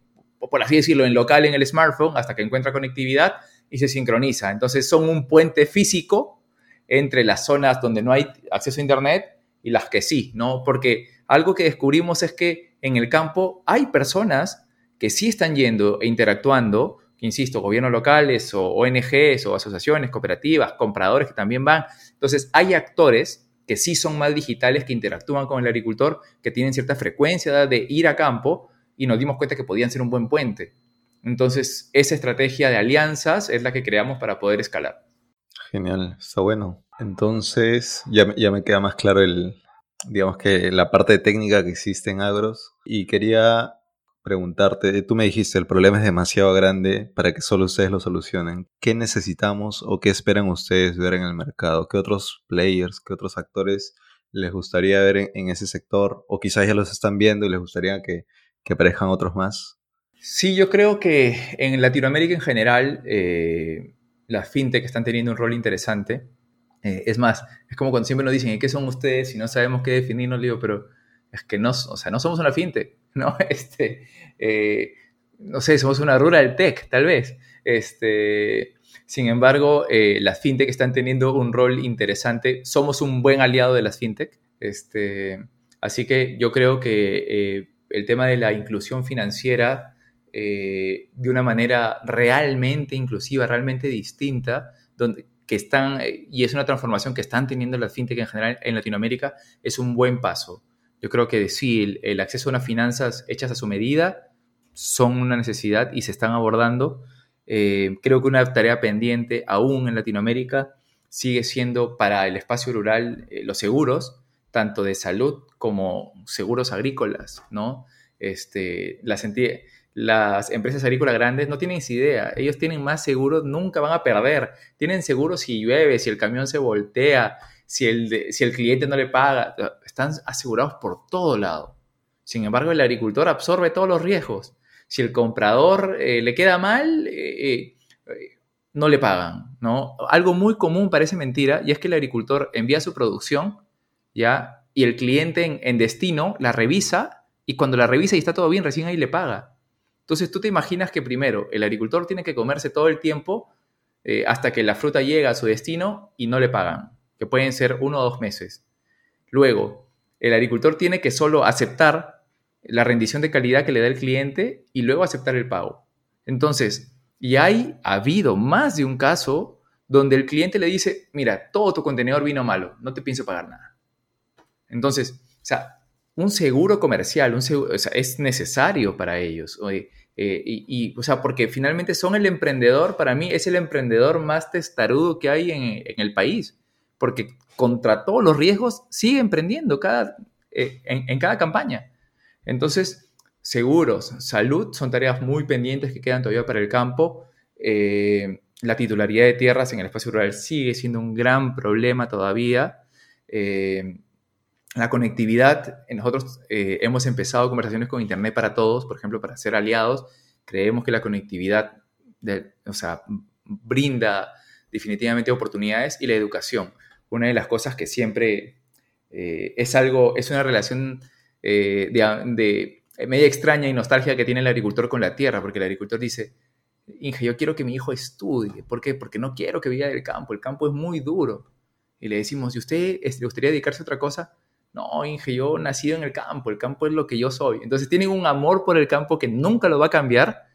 por así decirlo, en local en el smartphone hasta que encuentra conectividad y se sincroniza. Entonces son un puente físico entre las zonas donde no hay acceso a Internet y las que sí, ¿no? Porque algo que descubrimos es que en el campo hay personas que sí están yendo e interactuando, que insisto, gobiernos locales o ONGs o asociaciones, cooperativas, compradores que también van. Entonces hay actores que sí son más digitales, que interactúan con el agricultor, que tienen cierta frecuencia de ir a campo, y nos dimos cuenta que podían ser un buen puente. Entonces, esa estrategia de alianzas es la que creamos para poder escalar. Genial, está bueno. Entonces, ya, ya me queda más claro el, digamos que la parte técnica que existe en Agros. Y quería preguntarte, tú me dijiste, el problema es demasiado grande para que solo ustedes lo solucionen. ¿Qué necesitamos o qué esperan ustedes ver en el mercado? ¿Qué otros players, qué otros actores les gustaría ver en ese sector? O quizás ya los están viendo y les gustaría que, que aparezcan otros más? Sí, yo creo que en Latinoamérica en general eh, las fintech están teniendo un rol interesante. Eh, es más, es como cuando siempre nos dicen, ¿y qué son ustedes? Y no sabemos qué definirnos, digo, pero es que no, o sea, no somos una fintech, ¿no? Este, eh, no sé, somos una rural tech, tal vez. Este, sin embargo, las fintech están teniendo un rol interesante. Somos un buen aliado de las fintech. Este, así que yo creo que el tema de la inclusión financiera eh, de una manera realmente inclusiva, realmente distinta, donde, que están, y es una transformación que están teniendo las fintech en general en Latinoamérica, es un buen paso. Yo creo que sí, el, acceso a unas finanzas hechas a su medida son una necesidad y se están abordando. Eh, creo que una tarea pendiente aún en Latinoamérica sigue siendo para el espacio rural eh, los seguros, tanto de salud como seguros agrícolas, ¿no? Este, las, las empresas agrícolas grandes no tienen idea, ellos tienen más seguros, nunca van a perder, tienen seguros si llueve, si el camión se voltea, si el, cliente no le paga, están asegurados por todo lado. Sin embargo, el agricultor absorbe todos los riesgos. Si el comprador eh, le queda mal, eh, eh, no le pagan, ¿no? Algo muy común parece mentira, y es que el agricultor envía su producción ¿ya? Y el cliente en, destino la revisa y cuando la revisa y está todo bien, recién ahí le paga. Entonces tú te imaginas que primero el agricultor tiene que comerse todo el tiempo hasta que la fruta llega a su destino y no le pagan, pueden ser uno o dos meses. Luego, el agricultor tiene que solo aceptar la rendición de calidad que le da el cliente y luego aceptar el pago. Entonces, y hay ha habido más de un caso donde el cliente le dice, mira, todo tu contenedor vino malo, no te pienso pagar nada. Entonces, o sea, un seguro comercial un es necesario para ellos. Eh, y, o sea, porque finalmente son el emprendedor, para mí es el emprendedor más testarudo que hay en, el país, porque contra todos los riesgos sigue emprendiendo cada, eh, en, cada campaña. Entonces, seguros, salud son tareas muy pendientes que quedan todavía para el campo. Eh, la titularidad de tierras en el espacio rural sigue siendo un gran problema todavía la conectividad, nosotros eh, hemos empezado conversaciones con Internet para todos, por ejemplo, para ser aliados. Creemos que la conectividad o sea, brinda definitivamente oportunidades y la educación. Una de las cosas que siempre eh, es algo, es una relación eh, de, media extraña y nostalgia que tiene el agricultor con la tierra, porque el agricultor dice, Inge, yo quiero que mi hijo estudie. ¿Por qué? Porque no quiero que viva del campo. El campo es muy duro. Y le decimos, ¿y usted le gustaría dedicarse a otra cosa? no, Inge, yo nacido en el campo, el campo es lo que yo soy. Entonces tienen un amor por el campo que nunca lo va a cambiar,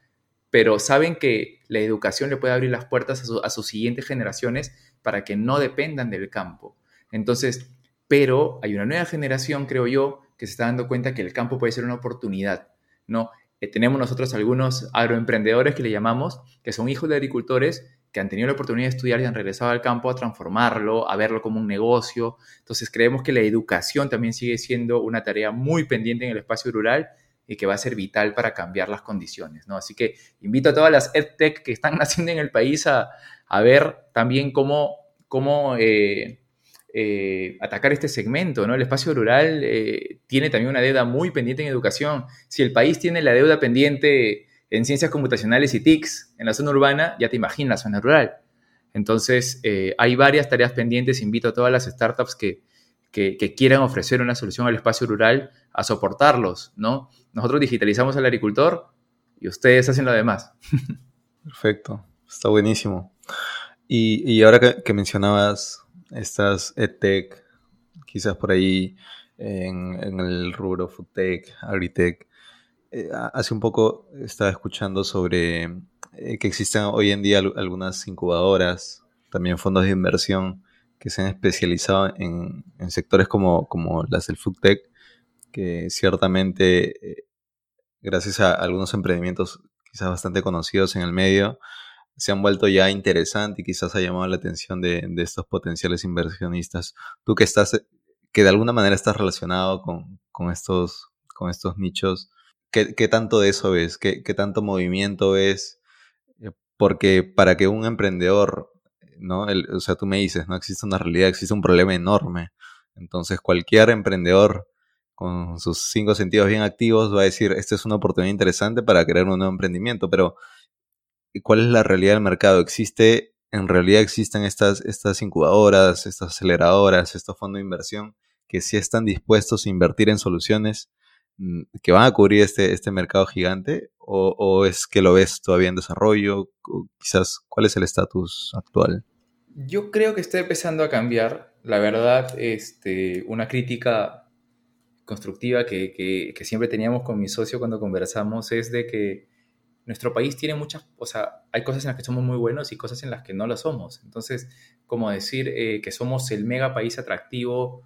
pero saben que la educación le puede abrir las puertas a, sus siguientes generaciones para que no dependan del campo. Entonces, pero hay una nueva generación, creo yo, que se está dando cuenta que el campo puede ser una oportunidad, ¿no? Eh, tenemos nosotros algunos agroemprendedores que le llamamos, que son hijos de agricultores que han tenido la oportunidad de estudiar y han regresado al campo a transformarlo, a verlo como un negocio. Entonces creemos que la educación también sigue siendo una tarea muy pendiente en el espacio rural y que va a ser vital para cambiar las condiciones. ¿no? Así que invito a todas las EdTech que están naciendo en el país a, ver también cómo, cómo eh, eh, atacar este segmento. ¿no? El espacio rural eh, tiene también una deuda muy pendiente en educación. Si el país tiene la deuda pendiente en ciencias computacionales y TICs en la zona urbana, ya te imaginas la zona rural. Entonces, hay varias tareas pendientes. Invito a todas las startups que, que, quieran ofrecer una solución al espacio rural a soportarlos, ¿no? Nosotros digitalizamos al agricultor y ustedes hacen lo demás. Perfecto, está buenísimo. Y, ahora que, mencionabas estas EdTech, quizás por ahí en, el rubro FoodTech, AgriTech, eh, hace un poco estaba escuchando sobre eh, que existen hoy en día algunas incubadoras, también fondos de inversión que se han especializado en, sectores como, como, las del FoodTech, que ciertamente, eh, gracias a algunos emprendimientos quizás bastante conocidos en el medio, se han vuelto ya interesantes y quizás ha llamado la atención de, estos potenciales inversionistas. Tú que estás, que de alguna manera estás relacionado con, estos, con estos nichos, ¿qué, tanto de eso ves? ¿Qué, ¿Qué, tanto movimiento ves? Eh, porque para que un emprendedor ¿no? o sea, tú me dices, no existe una realidad, existe un problema enorme. Entonces, cualquier emprendedor con sus cinco sentidos bien activos va a decir, esta es una oportunidad interesante para crear un nuevo emprendimiento, pero ¿cuál es la realidad del mercado? ¿Existe, en realidad existen estas, estas incubadoras, estas aceleradoras, estos fondos de inversión que sí están dispuestos a invertir en soluciones que van a cubrir este, este mercado gigante? O, ¿O, es que lo ves todavía en desarrollo? quizás, ¿cuál es el estatus actual? Yo creo que está empezando a cambiar. La verdad, este, una crítica constructiva que, siempre teníamos con mi socio cuando conversamos es de que nuestro país tiene muchas, o sea, hay cosas en las que somos muy buenos y cosas en las que no lo somos. Entonces, como decir eh, que somos el mega país atractivo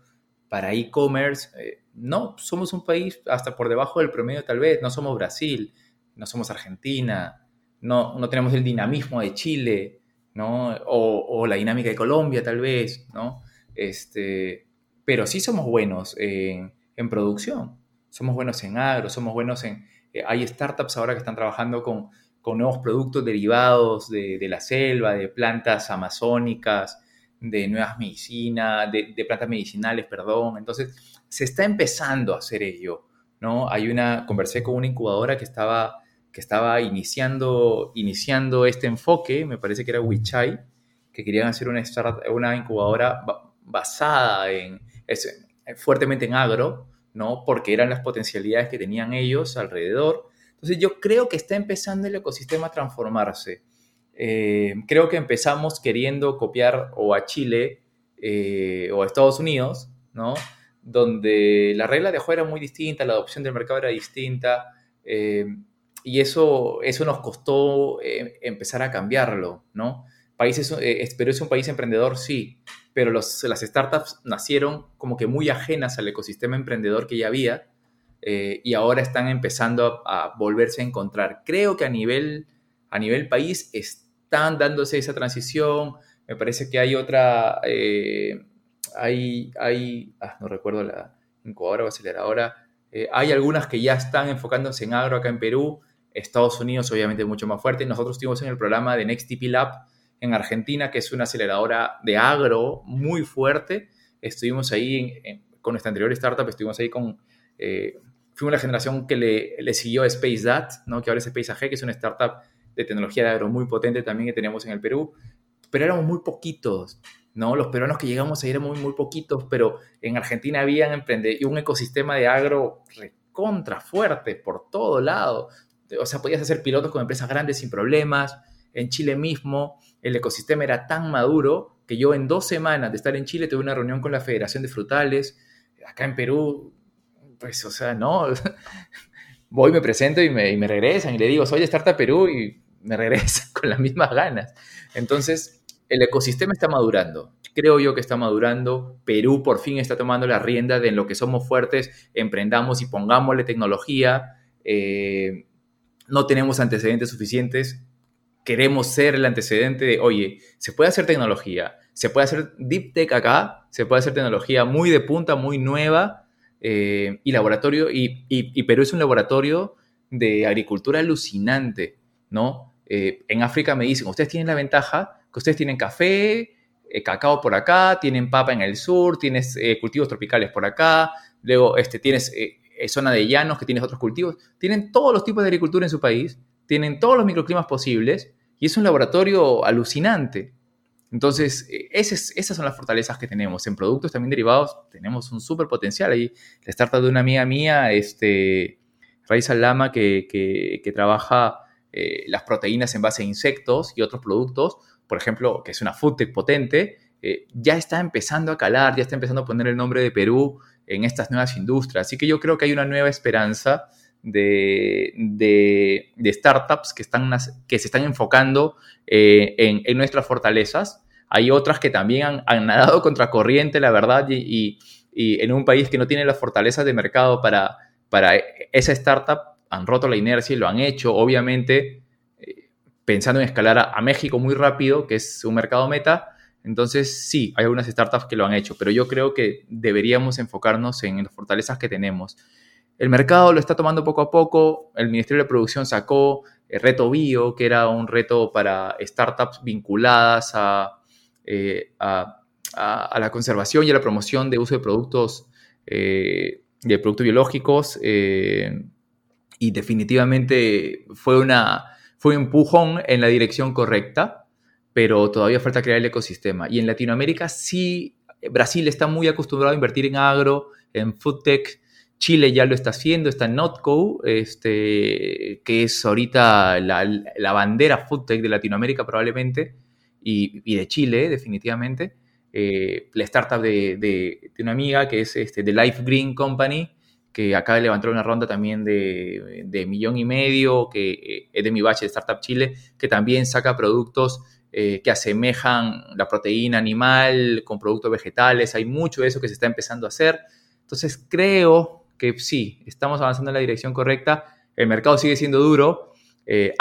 para e-commerce, eh, no, somos un país hasta por debajo del promedio tal vez, no somos Brasil, no somos Argentina, no, no tenemos el dinamismo de Chile, ¿no? O, la dinámica de Colombia, tal vez, ¿no? Este, pero sí somos buenos en, producción, somos buenos en agro, somos buenos en... Eh, hay startups ahora que están trabajando con, nuevos productos derivados de, la selva, de plantas amazónicas, de nuevas medicinas, de, plantas medicinales, perdón. Entonces, se está empezando a hacer ello, ¿no? Hay una, conversé con una incubadora que estaba que estaba iniciando, iniciando este enfoque, me parece que era Wichai, que querían hacer una, una incubadora basada en, fuertemente en agro, ¿no? Porque eran las potencialidades que tenían ellos alrededor. Entonces yo creo que está empezando el ecosistema a transformarse. Eh, creo que empezamos queriendo copiar o a Chile eh, o a Estados Unidos, ¿no? Donde la regla de juego era muy distinta, la adopción del mercado era distinta. Eh, y eso, eso nos costó empezar a cambiarlo, ¿no? Países, Perú es un país emprendedor, sí, pero las startups nacieron como que muy ajenas al ecosistema emprendedor que ya había y ahora están empezando a, volverse a encontrar. Creo que a nivel, a nivel país están dándose esa transición. Me parece que hay otra, hay, hay ah, no recuerdo la incubadora o aceleradora, hay algunas que ya están enfocándose en agro acá en Perú Estados Unidos obviamente mucho más fuerte. Nosotros estuvimos en el programa de NextTP Lab en Argentina, que es una aceleradora de agro muy fuerte. Estuvimos ahí con nuestra anterior startup, estuvimos ahí con... Eh, fuimos la generación que le, le siguió a SpaceDat, ¿no? que ahora es SpaceAG, que es una startup de tecnología de agro muy potente también que tenemos en el Perú, pero éramos muy poquitos, ¿no? Los peruanos que llegamos ahí éramos muy, muy poquitos, pero en Argentina habían y un ecosistema de agro contra fuerte por todo lado o sea, podías hacer pilotos con empresas grandes sin problemas. En Chile mismo, el ecosistema era tan maduro que yo en dos semanas de estar en Chile tuve una reunión con la Federación de Frutales. acá en Perú, pues, o sea, no. Voy, me presento y me, y me regresan y le digo, soy de Startup Perú y me regresan con las mismas ganas. Entonces, el ecosistema está madurando. Creo yo que está madurando. Perú por fin está tomando la rienda de en lo que somos fuertes, emprendamos y pongámosle tecnología. Eh, no tenemos antecedentes suficientes. Queremos ser el antecedente de, oye, se puede hacer tecnología, se puede hacer deep tech acá, se puede hacer tecnología muy de punta, muy nueva, eh, y laboratorio, y, y, Perú es un laboratorio de agricultura alucinante, ¿no? Eh, en África me dicen, ustedes tienen la ventaja que ustedes tienen café, eh, cacao por acá, tienen papa en el sur, tienes cultivos tropicales por acá, luego este, tienes zona de llanos que tienes otros cultivos, tienen todos los tipos de agricultura en su país, tienen todos los microclimas posibles, y es un laboratorio alucinante. Entonces, esas, son las fortalezas que tenemos. En productos también derivados tenemos un súper potencial. Ahí la startup de una amiga mía, este, Raiza Lama, que, que, trabaja eh, las proteínas en base a insectos y otros productos, por ejemplo, que es una food tech potente, eh, ya está empezando a calar, ya está empezando a poner el nombre de Perú en estas nuevas industrias. Así que yo creo que hay una nueva esperanza de, de, startups que, están, que se están enfocando eh, en, en, nuestras fortalezas hay otras que también han, han nadado contracorriente, la verdad, y, en un país que no tiene las fortalezas de mercado para, para esa startup, han roto la inercia y lo han hecho, obviamente, eh, pensando en escalar a, México muy rápido, que es un mercado meta. Entonces, sí, hay algunas startups que lo han hecho, pero yo creo que deberíamos enfocarnos en las fortalezas que tenemos. El mercado lo está tomando poco a poco. El Ministerio de Producción sacó el reto Bio, que era un reto para startups vinculadas a, eh, a, la conservación y a la promoción de uso de productos, eh, de productos biológicos eh, y definitivamente fue, una, fue un empujón en la dirección correcta, pero todavía falta crear el ecosistema. Y en Latinoamérica sí, Brasil está muy acostumbrado a invertir en agro, en food tech, Chile ya lo está haciendo, está Notco, este, que es ahorita la, la bandera foodtech de Latinoamérica probablemente, y, de Chile, definitivamente. Eh, la startup de, de, una amiga que es este, The Life Green Company, que acaba de levantar una ronda también de, de millón y medio, que eh, es de mi bache de Startup Chile, que también saca productos eh, que asemejan la proteína animal con productos vegetales. Hay mucho de eso que se está empezando a hacer. Entonces creo que sí, estamos avanzando en la dirección correcta. El mercado sigue siendo duro, eh,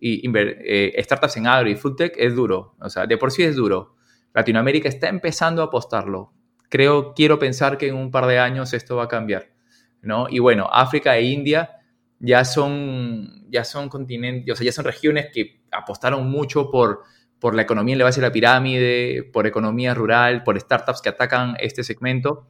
y eh, startups en agro y foodtech es duro. O sea, de por sí es duro. Latinoamérica está empezando a apostarlo. Creo, quiero pensar que en un par de años esto va a cambiar. ¿No? Y bueno, África e India ya son, ya son continentes, o sea, ya son regiones que apostaron mucho por, por la economía en la base de la pirámide, por economía rural, por startups que atacan este segmento.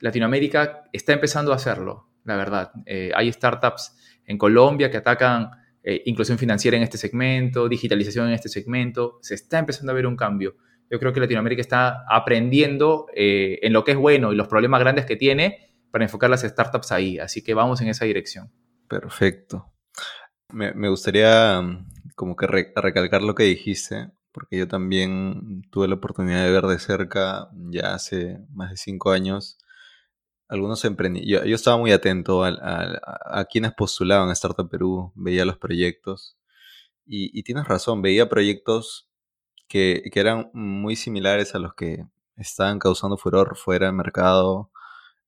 Latinoamérica está empezando a hacerlo, la verdad. Eh, hay startups en Colombia que atacan eh, inclusión financiera en este segmento, digitalización en este segmento, se está empezando a ver un cambio. Yo creo que Latinoamérica está aprendiendo eh, en lo que es bueno y los problemas grandes que tiene para enfocar las startups ahí. Así que vamos en esa dirección. Perfecto. Me, gustaría mm, como que recalcar lo que dijiste, porque yo también tuve la oportunidad de ver de cerca ya hace más de cinco años algunos emprendimientos. Yo, estaba muy atento a, quienes postulaban a Startup Perú, veía los proyectos. Y, tienes razón, veía proyectos que, eran muy similares a los que estaban causando furor fuera del mercado.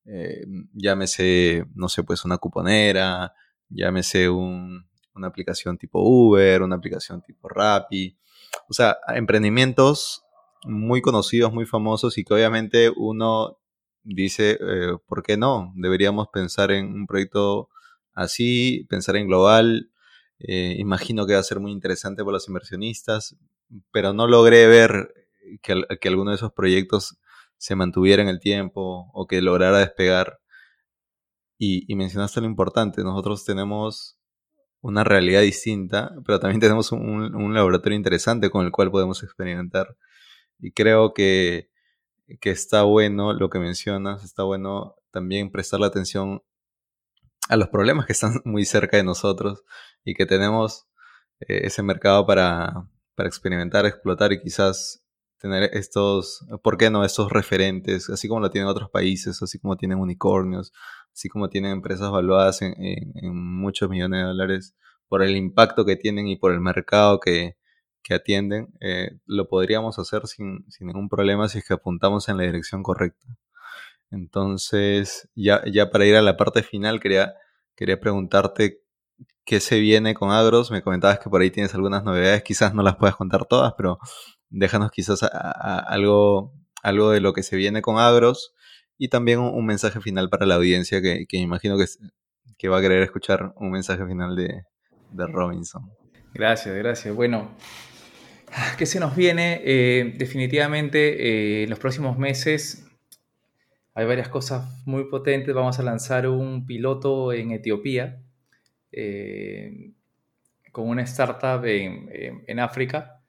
Eh, llámese, no sé, pues una cuponera, llámese una aplicación tipo Uber, una aplicación tipo Rappi. O sea, emprendimientos muy conocidos, muy famosos y que obviamente uno dice, eh, ¿por qué no? Deberíamos pensar en un proyecto así, pensar en global. Eh, imagino que va a ser muy interesante para los inversionistas, pero no logré ver que, que alguno de esos proyectos se mantuviera en el tiempo o que lograra despegar. Y, mencionaste lo importante, nosotros tenemos una realidad distinta, pero también tenemos un, laboratorio interesante con el cual podemos experimentar. Y creo que que está bueno lo que mencionas, está bueno también prestarle atención a los problemas que están muy cerca de nosotros y que tenemos eh, ese mercado para, experimentar, explotar y quizás tener estos, ¿por qué no? Estos referentes, así como lo tienen otros países, así como tienen unicornios, así como tienen empresas valuadas en, muchos millones de dólares por el impacto que tienen y por el mercado que, atienden, eh, lo podríamos hacer sin, ningún problema si es que apuntamos en la dirección correcta. Entonces, ya, ya para ir a la parte final, quería, quería preguntarte qué se viene con Agros. Me comentabas que por ahí tienes algunas novedades, quizás no las puedas contar todas, pero déjanos quizás algo, algo de lo que se viene con Agros y también un, mensaje final para la audiencia que, imagino que, que, va a querer escuchar un mensaje final de, Robinson. Gracias, gracias. Bueno, ¿qué se nos viene? Eh, definitivamente eh, en los próximos meses hay varias cosas muy potentes. Vamos a lanzar un piloto en Etiopía eh, con una startup en África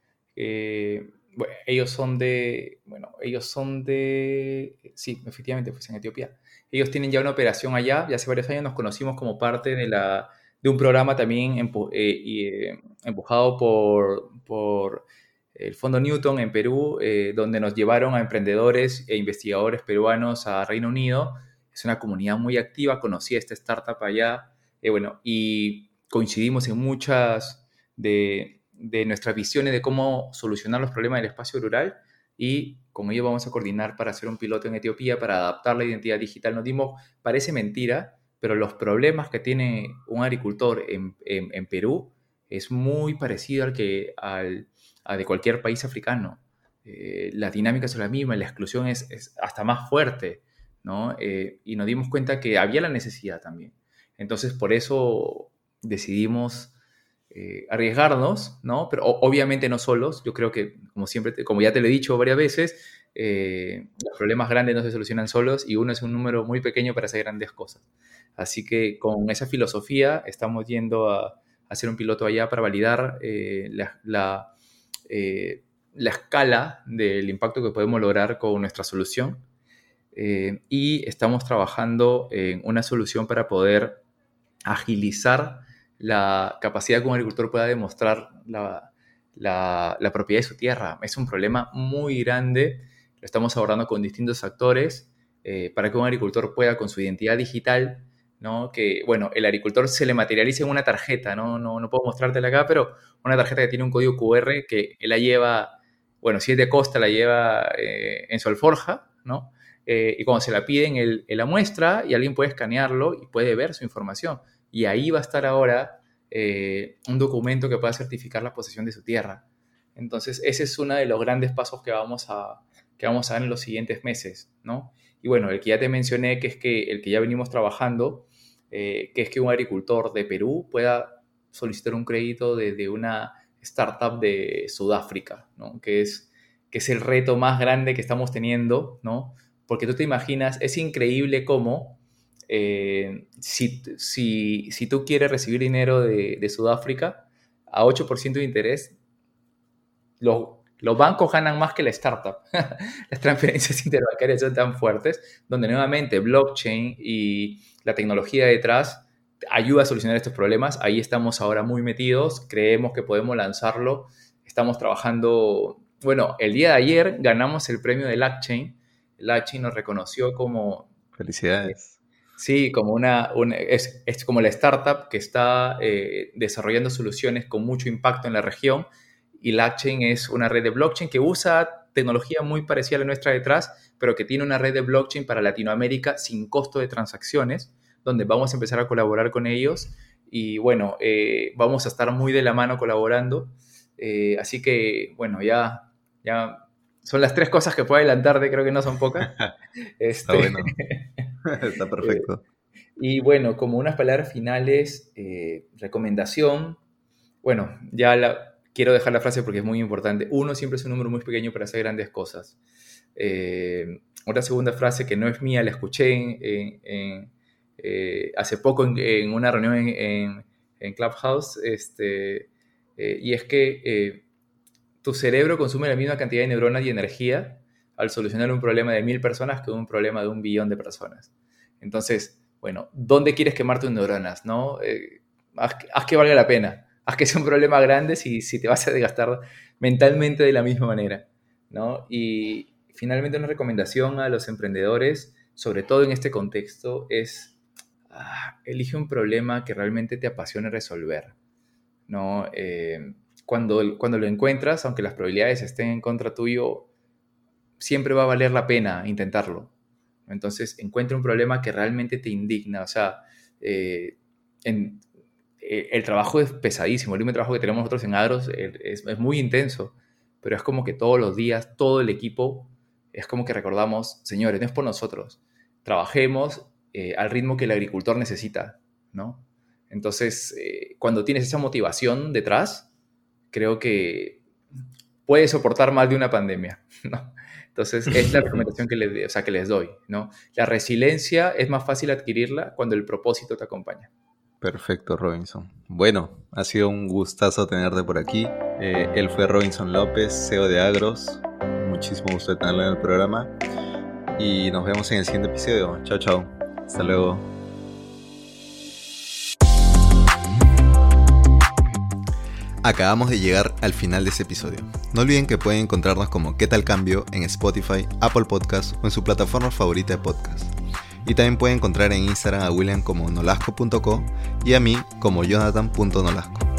ellos son de, bueno, ellos son de, sí, efectivamente, pues en Etiopía. Ellos tienen ya una operación allá, ya hace varios años nos conocimos como parte de, la, de un programa también eh, eh, empujado por, por el Fondo Newton en Perú, eh, donde nos llevaron a emprendedores e investigadores peruanos a Reino Unido. Es una comunidad muy activa, conocí a esta startup allá, bueno, y coincidimos en muchas de, de nuestras visiones de cómo solucionar los problemas del espacio rural y con ello vamos a coordinar para hacer un piloto en Etiopía para adaptar la identidad digital. Nos dimos, parece mentira, pero los problemas que tiene un agricultor en, Perú es muy parecido al que al, a de cualquier país africano. Eh, la dinámica es la misma, la exclusión es, hasta más fuerte, ¿no? Eh, y nos dimos cuenta que había la necesidad también. Entonces, por eso decidimos eh, arriesgarnos, ¿no? Pero obviamente no solos. Yo creo que, como siempre, como ya te lo he dicho varias veces, eh, los problemas grandes no se solucionan solos y uno es un número muy pequeño para hacer grandes cosas. Así que con esa filosofía estamos yendo a, hacer un piloto allá para validar eh, la, la, la, escala del impacto que podemos lograr con nuestra solución. y estamos trabajando en una solución para poder agilizar la capacidad que un agricultor pueda demostrar la, propiedad de su tierra. Es un problema muy grande, lo estamos abordando con distintos actores eh, para que un agricultor pueda con su identidad digital, ¿no? que, bueno, el agricultor se le materialice en una tarjeta, ¿no? No, no puedo mostrártela acá, pero una tarjeta que tiene un código QR que él la lleva, bueno, si es de costa, la lleva eh, en su alforja, ¿no? Eh, y cuando se la piden, él la muestra y alguien puede escanearlo y puede ver su información y ahí va a estar ahora eh, un documento que pueda certificar la posesión de su tierra. Entonces, ese es uno de los grandes pasos que vamos a, que vamos a dar en los siguientes meses, ¿no? Y bueno, el que ya te mencioné, que es que el que ya venimos trabajando, eh, que es que un agricultor de Perú pueda solicitar un crédito desde una startup de Sudáfrica, ¿no? Que es, que es el reto más grande que estamos teniendo, ¿no? Porque tú te imaginas, es increíble cómo eh, si, si, tú quieres recibir dinero de, Sudáfrica a 8% de interés, los, los, bancos ganan más que la startup. Las transferencias interbancarias son tan fuertes, donde nuevamente blockchain y la tecnología detrás ayuda a solucionar estos problemas. Ahí estamos ahora muy metidos, creemos que podemos lanzarlo. Estamos trabajando, bueno, el día de ayer ganamos el premio de LACchain. LACchain nos reconoció como... Felicidades Sí, como una, es, como la startup que está eh, desarrollando soluciones con mucho impacto en la región y LACchain es una red de blockchain que usa tecnología muy parecida a la nuestra detrás, pero que tiene una red de blockchain para Latinoamérica sin costo de transacciones, donde vamos a empezar a colaborar con ellos y bueno, eh, vamos a estar muy de la mano colaborando. Eh, así que bueno, ya, ya son las tres cosas que puedo adelantarte, creo que no son pocas. Está bueno. Está perfecto. Eh, y bueno, como unas palabras finales, eh, recomendación. Bueno, ya la, quiero dejar la frase porque es muy importante. Uno siempre es un número muy pequeño para hacer grandes cosas. Eh, otra segunda frase que no es mía, la escuché hace poco en, una reunión en, en Clubhouse, este, y es que tu cerebro consume la misma cantidad de neuronas y energía al solucionar un problema de mil personas que un problema de un billón de personas. Entonces, bueno, ¿dónde quieres quemar tus neuronas? ¿no? Eh, haz, que valga la pena. Haz que sea un problema grande si, si te vas a desgastar mentalmente de la misma manera. ¿no? Y finalmente una recomendación a los emprendedores, sobre todo en este contexto, es ah, elige un problema que realmente te apasione resolver, ¿no? Eh, cuando, cuando lo encuentras, aunque las probabilidades estén en contra tuyo, siempre va a valer la pena intentarlo. Entonces, encuentra un problema que realmente te indigna. O sea, eh, eh, el trabajo es pesadísimo. El de trabajo que tenemos nosotros en Agros es, muy intenso, pero es como que todos los días, todo el equipo, es como que recordamos, señores, no es por nosotros. Trabajemos eh, al ritmo que el agricultor necesita, ¿no? Entonces, cuando tienes esa motivación detrás, creo que puede soportar más de una pandemia, ¿no? Entonces, es la recomendación que les, o sea, que les doy, ¿no? La resiliencia es más fácil adquirirla cuando el propósito te acompaña. Perfecto, Robinson. Bueno, ha sido un gustazo tenerte por aquí. Eh, él fue Robinson López, CEO de Agros. Muchísimo gusto de tenerlo en el programa. Y nos vemos en el siguiente episodio. Chao, chao. Hasta luego. Acabamos de llegar al final de este episodio. No olviden que pueden encontrarnos como ¿Qué tal cambio? en Spotify, Apple Podcasts o en su plataforma favorita de podcast. Y también pueden encontrar en Instagram a William como nolasco.co y a mí como jonathan.nolasco.